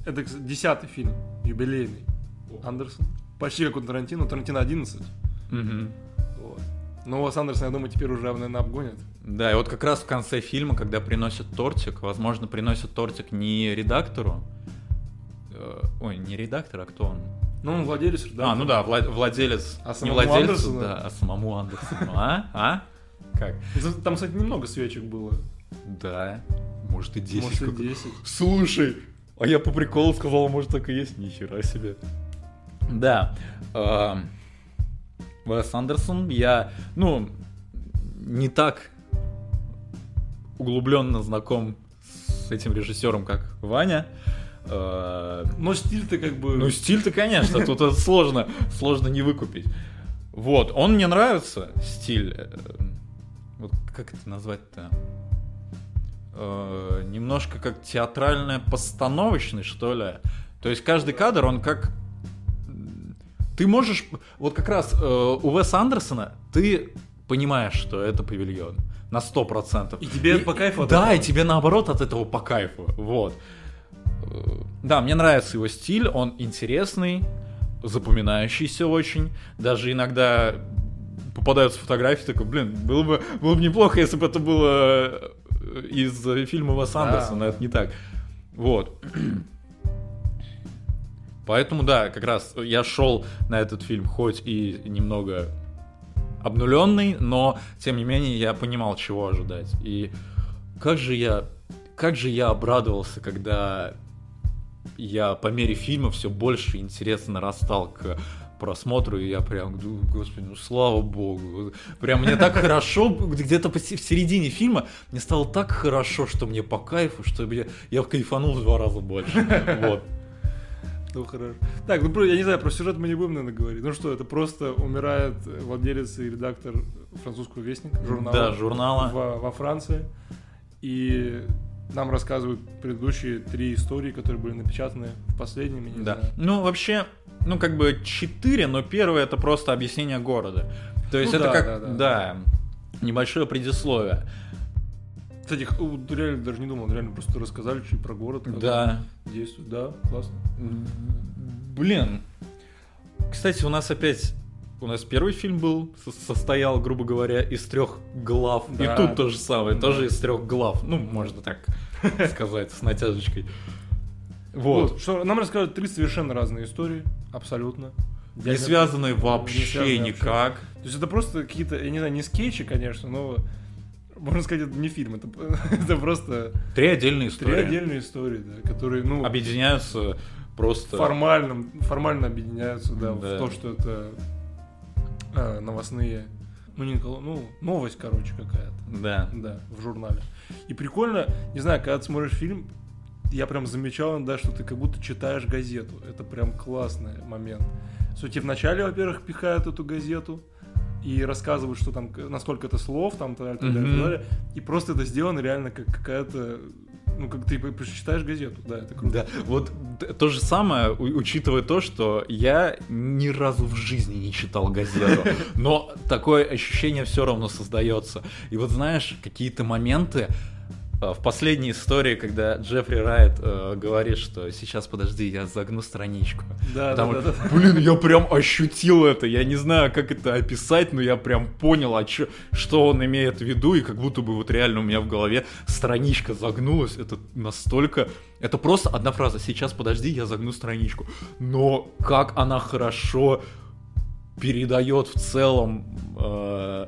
Speaker 1: Это десятый фильм, юбилейный. Андерсон. Почти как у Тарантино. Тарантино 11.
Speaker 2: Мгм.
Speaker 1: Вот. Но у Андерсона, я думаю, теперь уже, наверное, обгонят.
Speaker 2: Да, и вот как раз в конце фильма, когда приносят тортик, возможно, приносят тортик не редактору, э, ой, не редактор, а кто он?
Speaker 1: Ну, он владелец, да.
Speaker 2: А, ну да, вла- владелец,
Speaker 1: А
Speaker 2: не
Speaker 1: самому
Speaker 2: владельцу,
Speaker 1: Андерсону?
Speaker 2: да, а самому Андерсону. А? А? Как?
Speaker 1: Там, кстати, немного свечек было.
Speaker 2: Да, может и 10.
Speaker 1: Может, и
Speaker 2: как-
Speaker 1: 10.
Speaker 2: Слушай, а я по приколу сказал, может так и есть, нихера себе. Да. эм, Уэс Андерсон, я, ну, не так углубленно знаком с этим режиссером, как Ваня. Э,
Speaker 1: Но стиль-то как бы...
Speaker 2: ну, стиль-то, конечно, тут это сложно, сложно не выкупить. Вот, он мне нравится, стиль. э, Вот как это назвать-то? Э, немножко как театральная постановочный, что ли. То есть каждый кадр, он как... Ты можешь... Вот как раз э, у Веса Андерсона ты понимаешь, что это павильон. На 100%.
Speaker 1: И тебе по кайфу
Speaker 2: Да,
Speaker 1: этого?
Speaker 2: и тебе наоборот от этого по кайфу. Вот. Э, Да, мне нравится его стиль, он интересный, запоминающийся очень. Даже иногда попадаются фотографии, такой, блин, было бы, было бы неплохо, если бы это было э, из фильма
Speaker 1: Да.
Speaker 2: Андерсона, это не так. Вот. Поэтому, да, как раз я шел на этот фильм хоть и немного обнуленный, но тем не менее я понимал, чего ожидать. И как же я, как же я обрадовался, когда я по мере фильма все больше интерес нарастал к просмотру, и я прям господи, ну слава богу. Прям мне так хорошо, где-то в середине фильма мне стало так хорошо, что мне по кайфу, что я, я кайфанул в два раза больше. Вот.
Speaker 1: Ну, хорошо. Так, ну, я не знаю, про сюжет мы не будем, наверное, говорить. Ну что, это просто умирает владелец и редактор французского вестника, журнала.
Speaker 2: Да, журнала.
Speaker 1: Во, во Франции. И нам рассказывают предыдущие три истории, которые были напечатаны в последнем, я не
Speaker 2: Да.
Speaker 1: знаю.
Speaker 2: Ну, вообще, ну, как бы четыре, но первое это просто объяснение города. То есть
Speaker 1: Ну
Speaker 2: это
Speaker 1: да,
Speaker 2: как,
Speaker 1: да, да.
Speaker 2: да, небольшое предисловие.
Speaker 1: Кстати, реально даже не думал, реально просто рассказали чуть про город. как
Speaker 2: Да.
Speaker 1: Действует, да, классно.
Speaker 2: Блин. Кстати, у нас опять... У нас первый фильм был, со- состоял, грубо говоря, из трех глав.
Speaker 1: Да.
Speaker 2: И тут то же самое,
Speaker 1: Да.
Speaker 2: тоже из трех глав. Ну, можно так сказать, с натяжечкой.
Speaker 1: Вот.
Speaker 2: Вот.
Speaker 1: Что нам рассказывают три совершенно разные истории, абсолютно.
Speaker 2: Не связанные
Speaker 1: Не
Speaker 2: вообще никак.
Speaker 1: То есть это просто какие-то, я не знаю, не скетчи, конечно, но можно сказать, это не фильм, это, это просто
Speaker 2: Три отдельные
Speaker 1: три
Speaker 2: истории.
Speaker 1: отдельные истории, да, которые, ну,
Speaker 2: Объединяются просто...
Speaker 1: формально, формально объединяются, да,
Speaker 2: Да.
Speaker 1: в то, что это а, новостные, ну, не, ну, новость, короче, какая-то,
Speaker 2: Да.
Speaker 1: да, в журнале. И прикольно, не знаю, когда ты смотришь фильм, я прям замечал, да, что ты как будто читаешь газету. Это прям классный момент. Что тебе вначале, во-первых, пихают эту газету и рассказывают, что там, насколько это слов, там, так далее, так далее,
Speaker 2: Мгм.
Speaker 1: так далее. И просто это сделано реально как какая-то, ну, как ты п- читаешь газету, да, это круто.
Speaker 2: Да, вот то же самое, учитывая то, что я ни разу в жизни не читал газету, но такое ощущение все равно создается. И вот знаешь, какие-то моменты в последней истории, когда Джеффри Райт э, говорит, что сейчас подожди, я загну страничку.
Speaker 1: Да,
Speaker 2: Потому-
Speaker 1: да, да, да.
Speaker 2: Блин, я прям ощутил это. Я не знаю, как это описать, но я прям понял, а чё- что он имеет в виду, и как будто бы вот реально у меня в голове страничка загнулась. Это настолько... Это просто одна фраза. Сейчас, подожди, я загну страничку. Но как она хорошо передает в целом э,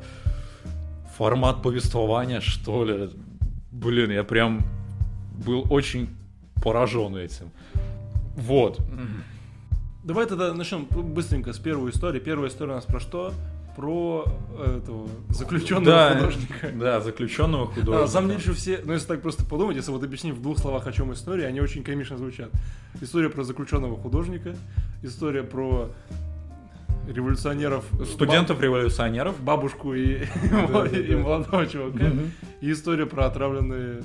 Speaker 2: формат повествования, что ли. Блин, я прям был очень поражен этим. Вот.
Speaker 1: Давай тогда начнем быстренько с первой истории. Первая история у нас про что? Про э, этого заключенного
Speaker 2: Да,
Speaker 1: художника.
Speaker 2: Да, заключенного
Speaker 1: А,
Speaker 2: художника.
Speaker 1: деле, что все, ну если так просто подумать, если вот объяснить в двух словах, о чем история, они очень комично звучат. История про заключенного художника, история про революционеров,
Speaker 2: Студентов-революционеров.
Speaker 1: баб- бабушку и,
Speaker 2: Да,
Speaker 1: и
Speaker 2: да.
Speaker 1: молодого чувака,
Speaker 2: Мгм.
Speaker 1: и история про отравленные,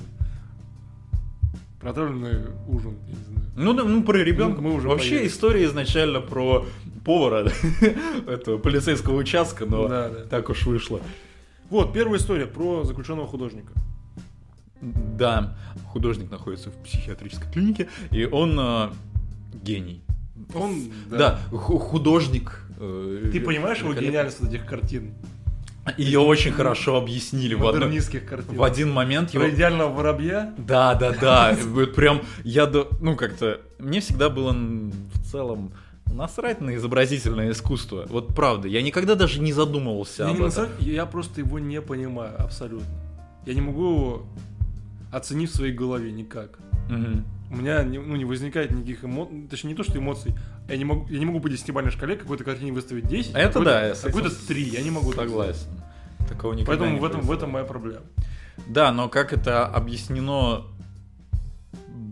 Speaker 1: про отравленный ужин, я не знаю.
Speaker 2: Ну, да, ну, про ребенка.
Speaker 1: Мы уже
Speaker 2: Вообще
Speaker 1: поели.
Speaker 2: история изначально про повара этого полицейского участка, но
Speaker 1: Да, да.
Speaker 2: так уж вышло.
Speaker 1: Вот, первая история про заключенного художника.
Speaker 2: Да, художник находится в психиатрической клинике, и он э, гений.
Speaker 1: Он,
Speaker 2: Да, ху- художник. Э,
Speaker 1: Ты понимаешь его гениальность этих картин?
Speaker 2: Ее очень хорошо объяснили в, одно-
Speaker 1: картин.
Speaker 2: в один момент. Его...
Speaker 1: Про идеального воробья?
Speaker 2: Да, да, да. Прям я до... ну как-то мне всегда было в целом насрать на изобразительное искусство. Вот правда, я никогда даже не задумывался
Speaker 1: Я,
Speaker 2: об
Speaker 1: не
Speaker 2: этом.
Speaker 1: насрать, я просто его не понимаю абсолютно. Я не могу его оценить в своей голове никак.
Speaker 2: Мгм.
Speaker 1: У меня не, ну, не возникает никаких эмоций, точнее не то, что эмоций, я не могу, я не могу по десятибалльной шкале какой-то картине выставить 10,
Speaker 2: Это
Speaker 1: какой-то-
Speaker 2: да,
Speaker 1: какой-то 3, я не могу. так
Speaker 2: Согласен. Такого
Speaker 1: сделать.
Speaker 2: никогда
Speaker 1: Поэтому
Speaker 2: не
Speaker 1: в этом, в этом моя проблема.
Speaker 2: Да, но как это объяснено,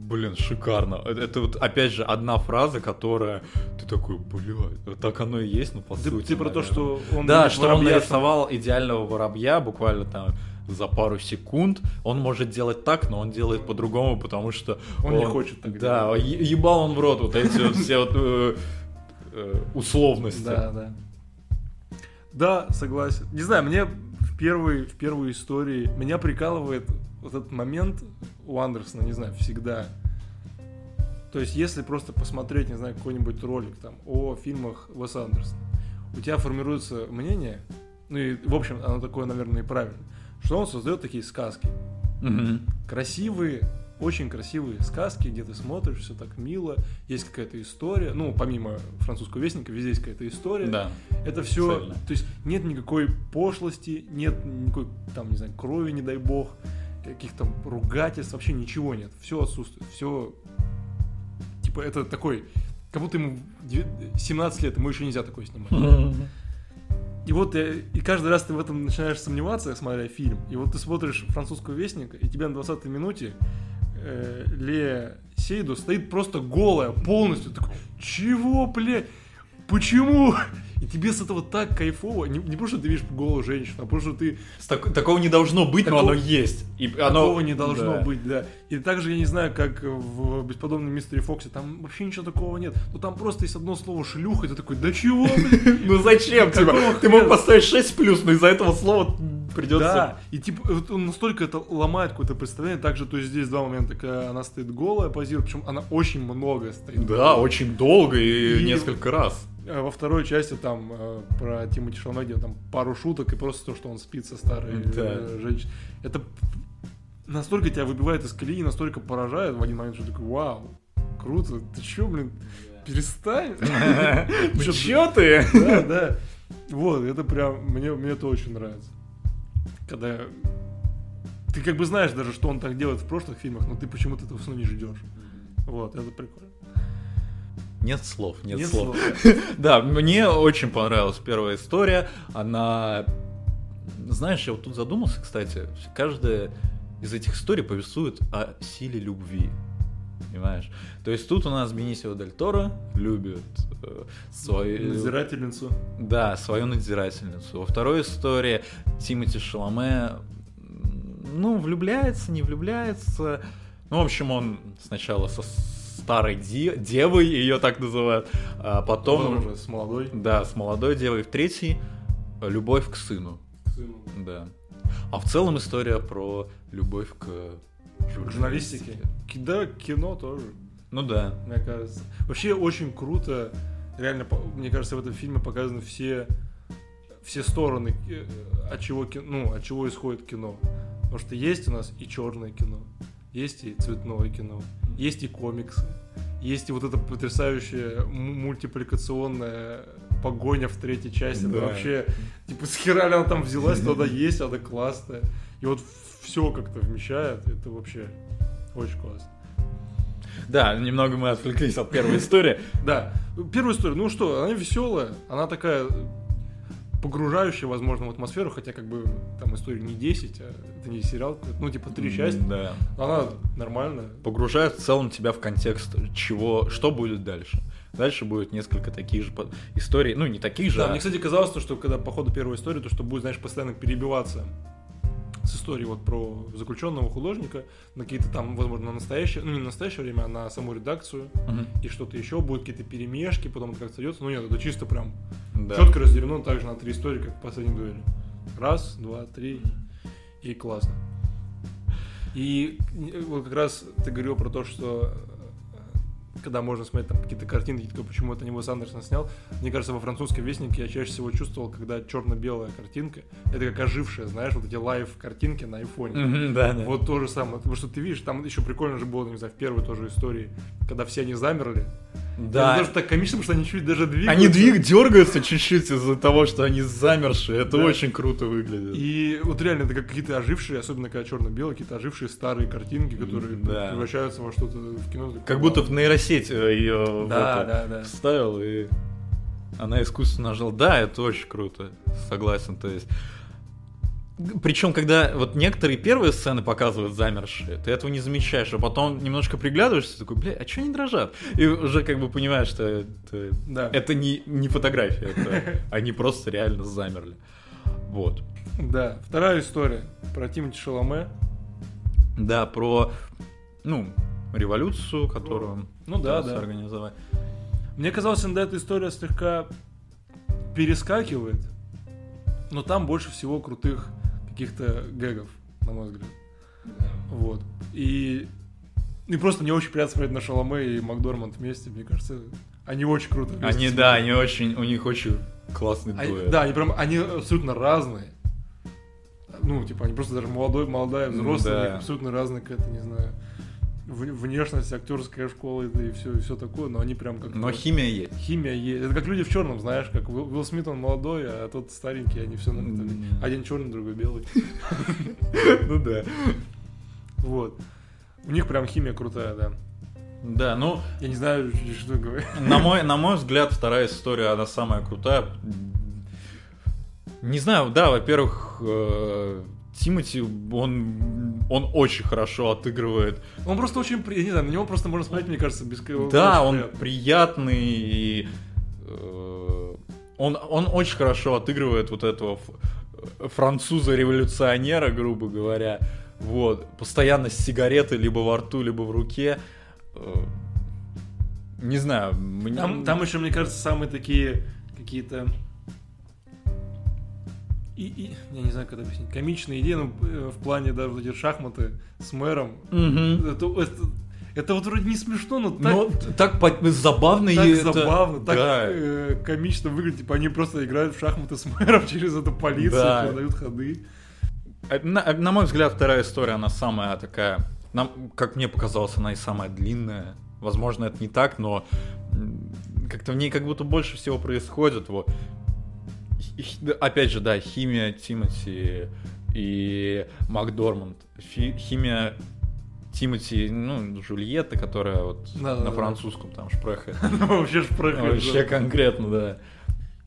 Speaker 2: блин, шикарно. Это, это вот опять же одна фраза, которая ты такой, блядь, так оно и есть, ну по
Speaker 1: Ты,
Speaker 2: сути.
Speaker 1: ты про то,
Speaker 2: наверное.
Speaker 1: что он
Speaker 2: Да, что он нарисовал идеального воробья буквально там за пару секунд. Он может делать так, но он делает по-другому, потому что
Speaker 1: Он не хочет так
Speaker 2: Да, е- ебал он в рот вот эти вот все вот э, э, условности.
Speaker 1: Да, да. Да, согласен. Не знаю, мне в первой, в первой истории меня прикалывает вот этот момент у Андерсона, не знаю, всегда. То есть, если просто посмотреть, не знаю, какой-нибудь ролик там о фильмах Уэса Андерсона, у тебя формируется мнение, ну и, в общем, оно такое, наверное, и правильно, что он создает такие сказки.
Speaker 2: Мгм.
Speaker 1: Красивые, очень красивые сказки, где ты смотришь, все так мило, есть какая-то история, ну, помимо французского вестника, везде есть какая-то история.
Speaker 2: Да.
Speaker 1: Это все,
Speaker 2: Цельно.
Speaker 1: то есть нет никакой пошлости, нет никакой, там, не знаю, крови, не дай бог, каких-то ругательств, вообще ничего нет. Все отсутствует, все, типа, это такой, как будто ему девя- 17 лет, ему еще нельзя такое снимать. И вот э, и каждый раз ты в этом начинаешь сомневаться, смотря фильм. И вот ты смотришь французского вестника, и тебе на 20-й минуте э, Ле Сейду стоит просто голая, полностью. Такой, чего, блядь? Почему? И тебе с этого так кайфово. Не, не потому, что ты видишь голую женщину, а потому, что ты
Speaker 2: так- такого не должно быть,
Speaker 1: Такого-
Speaker 2: но оно есть. И оно...
Speaker 1: такого не должно
Speaker 2: Да.
Speaker 1: быть, да. И также, я не знаю, как в «Бесподобном мистере Фоксе», там вообще ничего такого нет. Ну там просто есть одно слово «шлюха», и ты такой, да чего?
Speaker 2: Ну зачем? Типа,
Speaker 1: Какого
Speaker 2: ты мог поставить 6 плюс, но из-за этого слова придется...
Speaker 1: Да, и типа он настолько это ломает какое-то представление. Также, то есть здесь два момента, когда она стоит голая, позирует, причем она очень много стоит.
Speaker 2: Да, очень долго И- несколько раз.
Speaker 1: А Во второй части там э, про Тимати Шалме, где там пару шуток и просто то, что он спит со старой
Speaker 2: Да.
Speaker 1: э, женщиной. Это настолько тебя выбивает из колеи, настолько поражает в один момент, что ты такой, вау, круто, ты чё, блин, перестань. Чё
Speaker 2: ты?
Speaker 1: Да, да. Вот, это прям, мне, мне это очень нравится. Когда ты как бы знаешь даже, что он так делает в прошлых фильмах, но ты почему-то этого все не ждешь. Вот, это прикольно.
Speaker 2: Нет слов, нет,
Speaker 1: Нет
Speaker 2: слов.
Speaker 1: слов.
Speaker 2: Да, мне очень понравилась первая история. Она... Знаешь, я вот тут задумался, кстати, каждая из этих историй повествует о силе любви. Понимаешь? То есть тут у нас Бенисио Дель Торо любит э, свою...
Speaker 1: Надзирательницу.
Speaker 2: Да, свою надзирательницу. Во второй истории Тимати Шаломе, ну, влюбляется, не влюбляется. Ну, в общем, он сначала со старой де- девой, ее так называют, а потом...
Speaker 1: Потом уже с молодой.
Speaker 2: Да, с молодой девой. В третий — любовь к сыну.
Speaker 1: сыну.
Speaker 2: Да. А в целом история про любовь к
Speaker 1: К журналистике. Ки- Да, кино тоже,
Speaker 2: Ну да.
Speaker 1: мне кажется. Вообще очень круто. Реально, мне кажется, в этом фильме показаны все, все стороны, э, от чего, ки- ну, от чего исходит кино. Потому что есть у нас и черное кино, есть и цветное кино, есть и комиксы, есть и вот эта потрясающая мультипликационная погоня в третьей части. Это
Speaker 2: Да.
Speaker 1: вообще, типа, с хера ли она там взялась, тогда есть, она классная. И вот все как-то вмещает, это вообще очень классно.
Speaker 2: Да, немного мы отвлеклись от первой истории.
Speaker 1: Да, первая история, ну что, она веселая, она такая погружающая, возможно, в атмосферу, хотя как бы там история не 10, а это не сериал, ну типа три части,
Speaker 2: Да.
Speaker 1: она нормальная.
Speaker 2: Погружает в целом тебя в контекст, чего, что будет дальше. Дальше будет несколько таких же историй, ну не таких же,
Speaker 1: Да,
Speaker 2: а-
Speaker 1: мне, кстати, казалось, то, что когда по ходу первой истории, то что будет, знаешь, постоянно перебиваться с историей вот про заключенного художника на какие-то там, возможно, на настоящее, ну не на настоящее время, а на саму редакцию
Speaker 2: Мгм.
Speaker 1: и что-то еще, будут какие-то перемешки, потом это как-то сойдется. Ну нет, это чисто прям
Speaker 2: Да.
Speaker 1: четко разделено также на три истории, как в последней дуэли. Раз, два, три, и классно. И вот как раз ты говорил про то, что когда можно смотреть там какие-то картинки, почему это не Уэс Андерсон снял. Мне кажется, во французском вестнике я чаще всего чувствовал, когда черно-белая картинка, это как ожившая, знаешь, вот эти лайв-картинки на айфоне.
Speaker 2: Да, да.
Speaker 1: Вот то же самое. Потому что ты видишь, там еще прикольно же было, не знаю, в первой тоже истории, когда все они замерли.
Speaker 2: Да.
Speaker 1: Это даже так комично, потому что они чуть даже двигаются.
Speaker 2: Они двиг дергаются чуть-чуть из-за того, что они замершие. Это
Speaker 1: Да.
Speaker 2: очень круто выглядит.
Speaker 1: И вот реально это как какие-то ожившие, особенно когда черно-белые, какие-то ожившие старые картинки, которые
Speaker 2: Да.
Speaker 1: превращаются во что-то в кино. Такое,
Speaker 2: Как будто в нейросеть ее
Speaker 1: Да, да, да.
Speaker 2: вставил и она искусственно нажала. Да, это очень круто. Согласен, то есть. Причем, когда вот некоторые первые сцены показывают замершие, ты этого не замечаешь, а потом немножко приглядываешься, такой, бля, а что они дрожат? И уже как бы понимаешь, что это,
Speaker 1: Да.
Speaker 2: это не, не фотография, это они просто реально замерли. Вот.
Speaker 1: Да. Вторая история про Тимати Шаломе.
Speaker 2: Да, про, ну, революцию, которую
Speaker 1: Ну да, да.
Speaker 2: организовать.
Speaker 1: Мне казалось, иногда эта история слегка перескакивает, но там больше всего крутых каких-то гэгов, на мой взгляд. Вот. И, и просто мне очень приятно смотреть на Шаломе и Макдорманд вместе, мне кажется, они очень круто
Speaker 2: Они, да, они очень, у них очень классный
Speaker 1: Они-
Speaker 2: дуэт.
Speaker 1: да, они прям, они абсолютно разные. Ну, типа, они просто даже молодой, молодая, взрослая,
Speaker 2: Да.
Speaker 1: у них абсолютно разная какая-то, не знаю, внешность, актерская школа и все, и все такое, но они прям как
Speaker 2: Но химия есть.
Speaker 1: химия есть. Это как люди в черном, знаешь, как Уилл, Уилл Смит, он молодой, а тот старенький, они все
Speaker 2: М.
Speaker 1: Один черный, другой белый.
Speaker 2: Ну да.
Speaker 1: Вот. У них прям химия крутая, да.
Speaker 2: Да, ну,
Speaker 1: Я не знаю, что говорить.
Speaker 2: на мой, на мой взгляд, вторая история, она самая крутая. Не знаю, да, во-первых, э, Тимати, он, он очень хорошо отыгрывает.
Speaker 1: Он просто очень, при- я не знаю, на него просто можно смотреть, мне кажется, без
Speaker 2: Да, он
Speaker 1: приятно.
Speaker 2: приятный, и, э, он, он очень хорошо отыгрывает вот этого француза-революционера, грубо говоря. Вот, постоянно с сигаретой либо во рту, либо в руке. Э, Не знаю, мне-
Speaker 1: Там, там еще, мне кажется, самые такие какие-то и, и- я не знаю, как это объяснить, комичные идеи, ну, э, в плане, да, вот эти шахматы с мэром.
Speaker 2: Мгм.
Speaker 1: Это, это, это вот вроде не смешно, но так,
Speaker 2: Но так по- забавно
Speaker 1: так
Speaker 2: и это-
Speaker 1: забавно, так
Speaker 2: да.
Speaker 1: э, комично выглядит. Типа они просто играют в шахматы с мэром через эту полицию,
Speaker 2: Да.
Speaker 1: передают ходы.
Speaker 2: Э, На, на мой взгляд, вторая история, она самая такая, нам, как мне показалось, она и самая длинная. Возможно, это не так, но как-то в ней как будто больше всего происходит. Вот. Да, опять же, да, химия Тимати и Макдорманд. Фи- химия Тимати, ну, Джульетта, которая вот
Speaker 1: Да, да,
Speaker 2: на
Speaker 1: да.
Speaker 2: французском там шпреха.
Speaker 1: Ну, вообще прыгает,
Speaker 2: Вообще
Speaker 1: да.
Speaker 2: конкретно, да.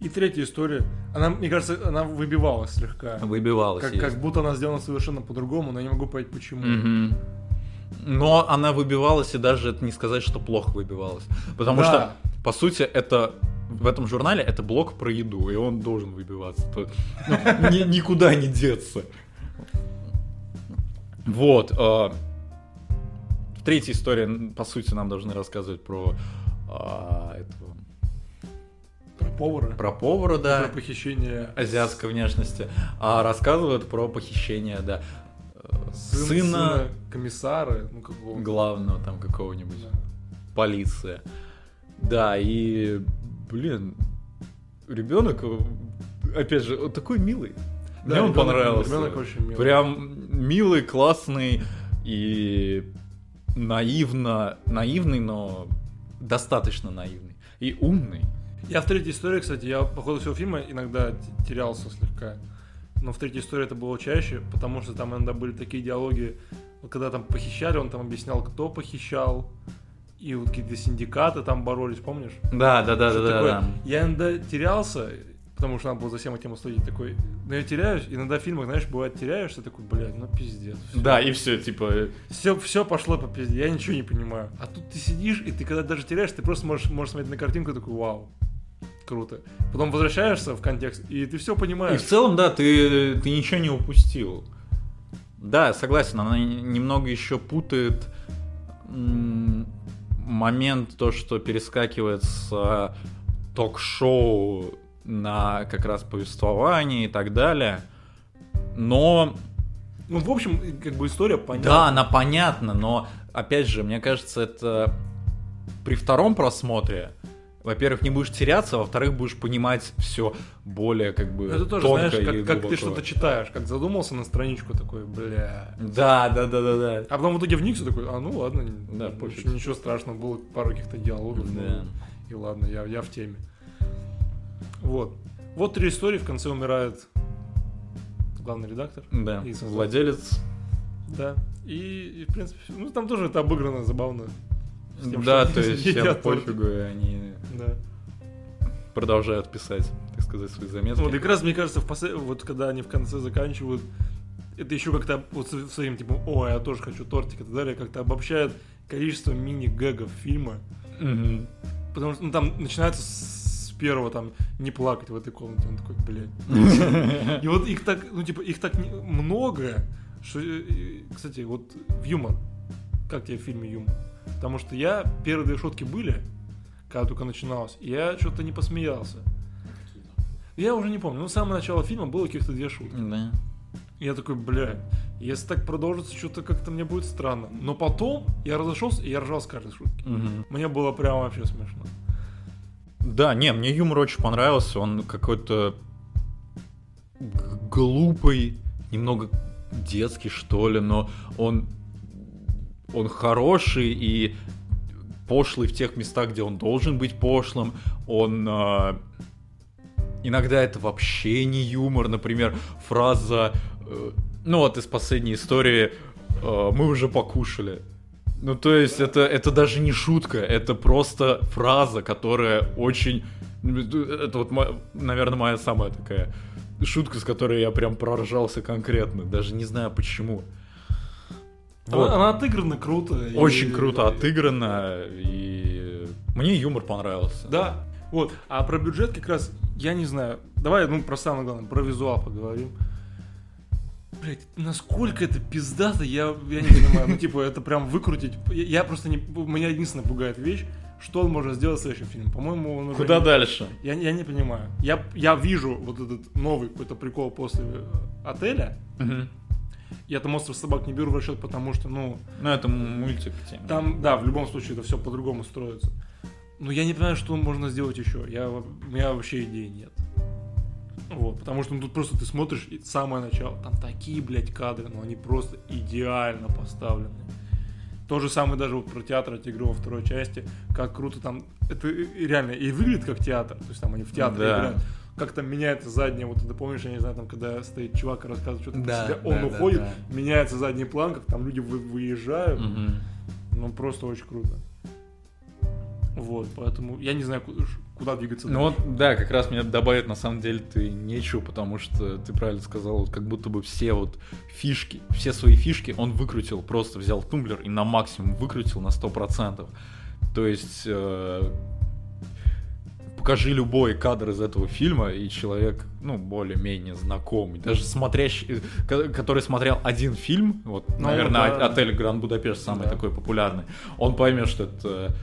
Speaker 1: И третья история, она, мне кажется, она выбивалась слегка.
Speaker 2: Выбивалась.
Speaker 1: Как, как будто она сделана совершенно по-другому, но я не могу понять, почему.
Speaker 2: Мгм. Но она выбивалась, и даже это не сказать, что плохо выбивалась. Потому
Speaker 1: Да.
Speaker 2: что, по сути, это в этом журнале это блог про еду, и он должен выбиваться. То- ну, ни- никуда не деться. Вот. э, В третьей истории, по сути, нам должны рассказывать про а, этого,
Speaker 1: Про повара.
Speaker 2: про повара, да,
Speaker 1: Про похищение
Speaker 2: азиатской внешности, а рассказывают про похищение, да, э,
Speaker 1: сын-
Speaker 2: сына
Speaker 1: комиссара, ну какого
Speaker 2: главного там какого-нибудь.
Speaker 1: Да.
Speaker 2: полиция. Да, и, блин, ребенок, опять же, он такой милый. Мне
Speaker 1: Да,
Speaker 2: он
Speaker 1: ребенок-
Speaker 2: понравился.
Speaker 1: ребенок очень милый.
Speaker 2: Прям милый, классный и наивно, наивный, но достаточно наивный. И умный.
Speaker 1: Я в третьей истории, кстати, я по ходу всего фильма иногда терялся слегка. Но в третьей истории это было чаще, потому что там иногда были такие диалоги, когда там похищали, он там объяснял, кто похищал, и вот какие-то синдикаты там боролись, помнишь?
Speaker 2: Да, да, да, да, да,
Speaker 1: такое?
Speaker 2: да.
Speaker 1: Я иногда терялся, потому что надо было за всем этим уследить такой. Но я теряюсь, иногда в фильмах, знаешь, бывает теряешься, такой, блядь, ну пиздец.
Speaker 2: Да, и все, типа,
Speaker 1: Все, все пошло по пизде, я ничего не понимаю. А тут ты сидишь, и ты когда даже теряешь, ты просто можешь, можешь смотреть на картинку и такой, вау, круто. Потом возвращаешься в контекст, и ты все
Speaker 2: И
Speaker 1: понимаешь.
Speaker 2: в целом, да, ты, ты ничего не упустил. Да, согласен, она немного еще путает момент, то, что перескакивает с а, ток-шоу на как раз повествование и так далее. Но
Speaker 1: Ну, в общем, как бы история понятна.
Speaker 2: Да, она понятна, но опять же, мне кажется, это при втором просмотре, во-первых, не будешь теряться, а во-вторых, будешь понимать все более как бы
Speaker 1: Это тоже,
Speaker 2: тонко
Speaker 1: знаешь,
Speaker 2: и
Speaker 1: как, как ты что-то читаешь, как задумался на страничку такой, бля.
Speaker 2: Да, да, да, да, да.
Speaker 1: А потом в итоге вникся такой, а ну ладно,
Speaker 2: Да,
Speaker 1: ничего, ничего страшного, было пару каких-то диалогов. ну,
Speaker 2: Да.
Speaker 1: и ладно, я, я в теме. Вот. Вот три истории, в конце умирает главный редактор.
Speaker 2: Да,
Speaker 1: И создатель.
Speaker 2: владелец.
Speaker 1: Да. И, и, в принципе, ну там тоже это обыграно забавно. С тем,
Speaker 2: Да, то есть всем пофигу, и они
Speaker 1: Да.
Speaker 2: продолжают писать, так сказать, свои заметки.
Speaker 1: Вот и как раз, мне кажется, в посл- вот когда они в конце заканчивают, это еще как-то вот своим типа, о, я тоже хочу тортик и так далее, как-то обобщает количество мини-гэгов фильма.
Speaker 2: Мгм.
Speaker 1: Потому что ну, там начинается с первого там не плакать в этой комнате. Он такой, блядь. И вот их так, ну типа, их так много, что, кстати, вот в юмор. Как тебе в фильме юмор? Потому что я, первые две шутки были, когда только начиналось, и я что-то не посмеялся. Я уже не помню. Ну, с самого начала фильма было каких-то две шутки.
Speaker 2: Да.
Speaker 1: И я такой, бля, если так продолжится, что-то как-то мне будет странно. Но потом я разошелся, и я ржал с каждой шутки.
Speaker 2: Мгм.
Speaker 1: Мне было прям вообще смешно.
Speaker 2: Да, не, мне юмор очень понравился, он какой-то глупый, немного детский, что ли, но он, он хороший и пошлый в тех местах, где он должен быть пошлым. Он а, иногда это вообще не юмор, например, фраза, э, ну вот из последней истории э, мы уже покушали. Ну, то есть, это, это даже не шутка, это просто фраза, которая очень... Это вот, мо- наверное, моя самая такая шутка, с которой я прям проржался конкретно. Даже не знаю почему. Вот.
Speaker 1: Она, она отыграна круто. и-
Speaker 2: Очень круто отыграно, и мне юмор понравился.
Speaker 1: Да. Вот. А про бюджет как раз, я не знаю. Давай, ну, про самое главное, про визуал поговорим. Блять, насколько это пиздато, я, я не понимаю. Ну, типа, это прям выкрутить. Я, просто не... Меня единственная пугает вещь, что он может сделать в следующем фильме. По-моему, он уже...
Speaker 2: Куда
Speaker 1: не-
Speaker 2: дальше?
Speaker 1: Я, я не понимаю. Я, я вижу вот этот новый какой-то прикол после отеля. Я там «Остров собак» не беру в расчет, потому что, ну,
Speaker 2: Ну, это мультик. тем.
Speaker 1: там, да, в любом случае это все по-другому строится. Но я не понимаю, что можно сделать еще. Я, у меня вообще идей нет. Вот, потому что ну, тут просто ты смотришь и самое начало, там такие, блядь, кадры, но они просто идеально поставлены. То же самое даже вот про театр от игры во второй части, как круто там, это реально и выглядит как театр, то есть там они в театре
Speaker 2: Да.
Speaker 1: играют, как там меняется задняя, вот ты помнишь, я не знаю, там когда стоит чувак и рассказывает что-то про
Speaker 2: Да,
Speaker 1: себя,
Speaker 2: да,
Speaker 1: он
Speaker 2: да,
Speaker 1: уходит,
Speaker 2: да.
Speaker 1: меняется задний план, как там люди вы- выезжают,
Speaker 2: Мгм.
Speaker 1: ну, просто очень круто. Вот, поэтому я не знаю, куда двигаться.
Speaker 2: Ну
Speaker 1: дальше.
Speaker 2: вот, да, как раз мне добавить на самом деле ты нечего, потому что ты правильно сказал, вот как будто бы все вот фишки, все свои фишки он выкрутил, просто взял тумблер и на максимум выкрутил на 100%. То есть э, покажи любой кадр из этого фильма, и человек, ну, более-менее знакомый, даже смотрящий, э, ко- который смотрел один фильм, вот,
Speaker 1: Ну,
Speaker 2: наверное,
Speaker 1: да.
Speaker 2: отель Гранд Будапешт самый
Speaker 1: Да.
Speaker 2: такой популярный, он поймет, что это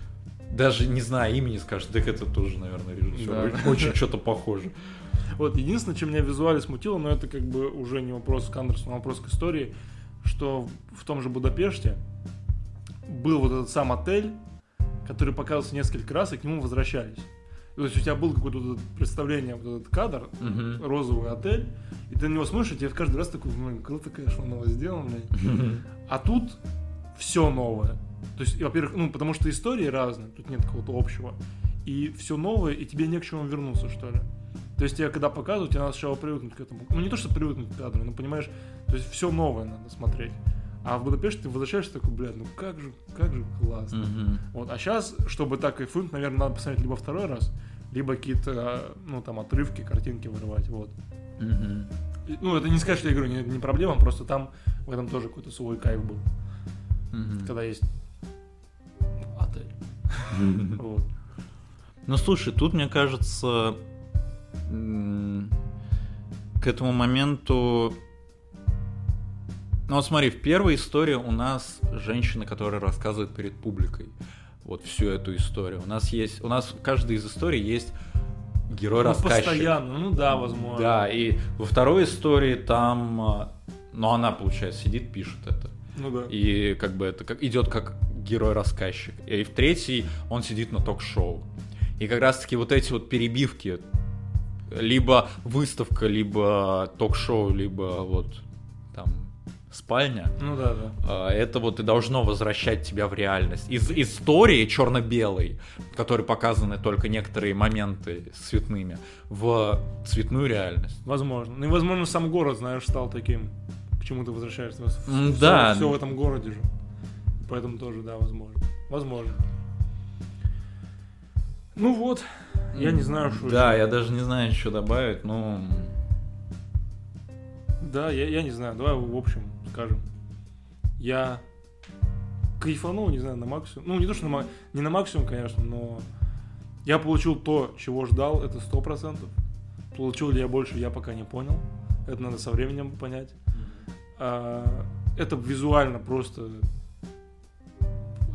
Speaker 2: даже не зная имени, скажет, так это тоже, наверное, режиссер.
Speaker 1: Да.
Speaker 2: Очень- Очень что-то похоже.
Speaker 1: Вот, единственное, чем меня визуально смутило, но это как бы уже не вопрос к Андерсону, а вопрос к истории, что в том же Будапеште был вот этот сам отель, который показывался несколько раз, и к нему возвращались. То есть у тебя был какое-то вот представление, вот этот кадр,
Speaker 2: Мгм.
Speaker 1: розовый отель, и ты на него смотришь, и тебе каждый раз такой, блин, круто, конечно, ново сделано, блядь. А тут все новое. То есть, во-первых, ну, потому что истории разные, тут нет какого-то общего. И все новое, и тебе не к чему вернуться, что ли. То есть, тебе когда показывают, тебе надо сначала привыкнуть к этому. Ну, не то, что привыкнуть к кадру, но понимаешь, то есть все новое надо смотреть. А в Будапеште ты возвращаешься такой, блядь, ну как же, как же классно.
Speaker 2: Мгм.
Speaker 1: Вот, а сейчас, чтобы так кайфнуть, наверное, надо посмотреть либо второй раз, либо какие-то, а, ну, там, отрывки, картинки вырывать, вот. И, Ну, это не сказать, что я говорю, не, не проблема, просто там в этом тоже какой-то свой кайф был,
Speaker 2: Мгм.
Speaker 1: когда есть отель. Вот.
Speaker 2: Ну слушай, тут мне кажется, к этому моменту. Ну вот смотри, в первой истории у нас женщина, которая рассказывает перед публикой вот всю эту историю. У нас есть, у нас в каждой из историй есть герой-рассказчик.
Speaker 1: постоянно, ну да, возможно.
Speaker 2: Да, и во второй истории там, а, ну она, получается, сидит, пишет это.
Speaker 1: Ну да.
Speaker 2: И как бы это как идет как герой-рассказчик. И в третьей он сидит на ток-шоу. И как раз-таки вот эти вот перебивки, либо выставка, либо ток-шоу, либо вот там спальня,
Speaker 1: Ну да, да.
Speaker 2: а, это вот и должно возвращать тебя в реальность. Из истории черно-белой, в которой показаны только некоторые моменты с цветными, в цветную реальность.
Speaker 1: Возможно. Ну и, возможно, сам город, знаешь, стал таким, к чему ты возвращаешься.
Speaker 2: Да.
Speaker 1: Все в этом городе же. Поэтому тоже, да, возможно. Возможно. Ну вот. Я не знаю, что...
Speaker 2: Да,
Speaker 1: еще.
Speaker 2: я даже не знаю, что добавить, ну...
Speaker 1: Да, я, я не знаю. Давай в общем скажем. Я кайфанул, не знаю, на максимум. Ну, не то, что на, не на максимум, конечно, но я получил то, чего ждал, это сто процентов. Получил ли я больше, я пока не понял. Это надо со временем понять. А, это визуально просто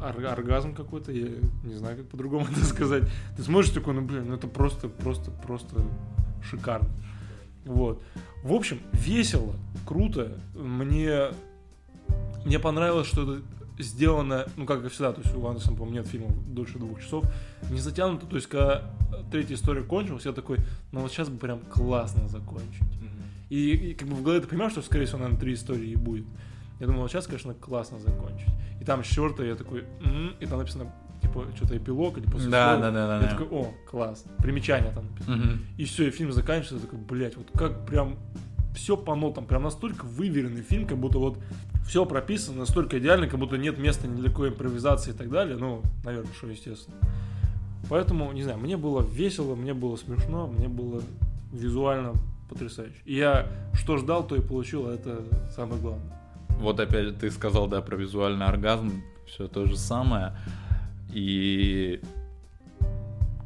Speaker 1: ор- оргазм какой-то, я не знаю, как по-другому это сказать. Ты смотришь такой, ну блин, ну это просто, просто, просто шикарно. Вот. В общем, весело, круто. Мне, мне понравилось, что это сделано, ну, как и всегда, то есть у Андерсона, по-моему, нет фильмов дольше двух часов, не затянуто, то есть, когда третья история кончилась, я такой, ну, вот сейчас бы прям классно закончить. И, и как бы в голове ты понимаешь, что, скорее всего, наверное, три истории и будет. Я думал, вот сейчас, конечно, классно закончить. И там четвертая, я такой, «М», и там написано, типа, что-то эпилог или после
Speaker 2: Да, да, да, да.
Speaker 1: Я
Speaker 2: да.
Speaker 1: такой, о, класс. Примечание там написано.
Speaker 2: Мгм.
Speaker 1: И все, и фильм заканчивается, я такой, блядь, вот как прям все по нотам, прям настолько выверенный фильм, как будто вот все прописано настолько идеально, как будто нет места ни для какой импровизации и так далее. Ну, наверное, что естественно. Поэтому, не знаю, мне было весело, мне было смешно, мне было визуально потрясающе. И я что ждал, то и получил, а это самое главное.
Speaker 2: Вот опять ты сказал, да, про визуальный оргазм, все то же самое. И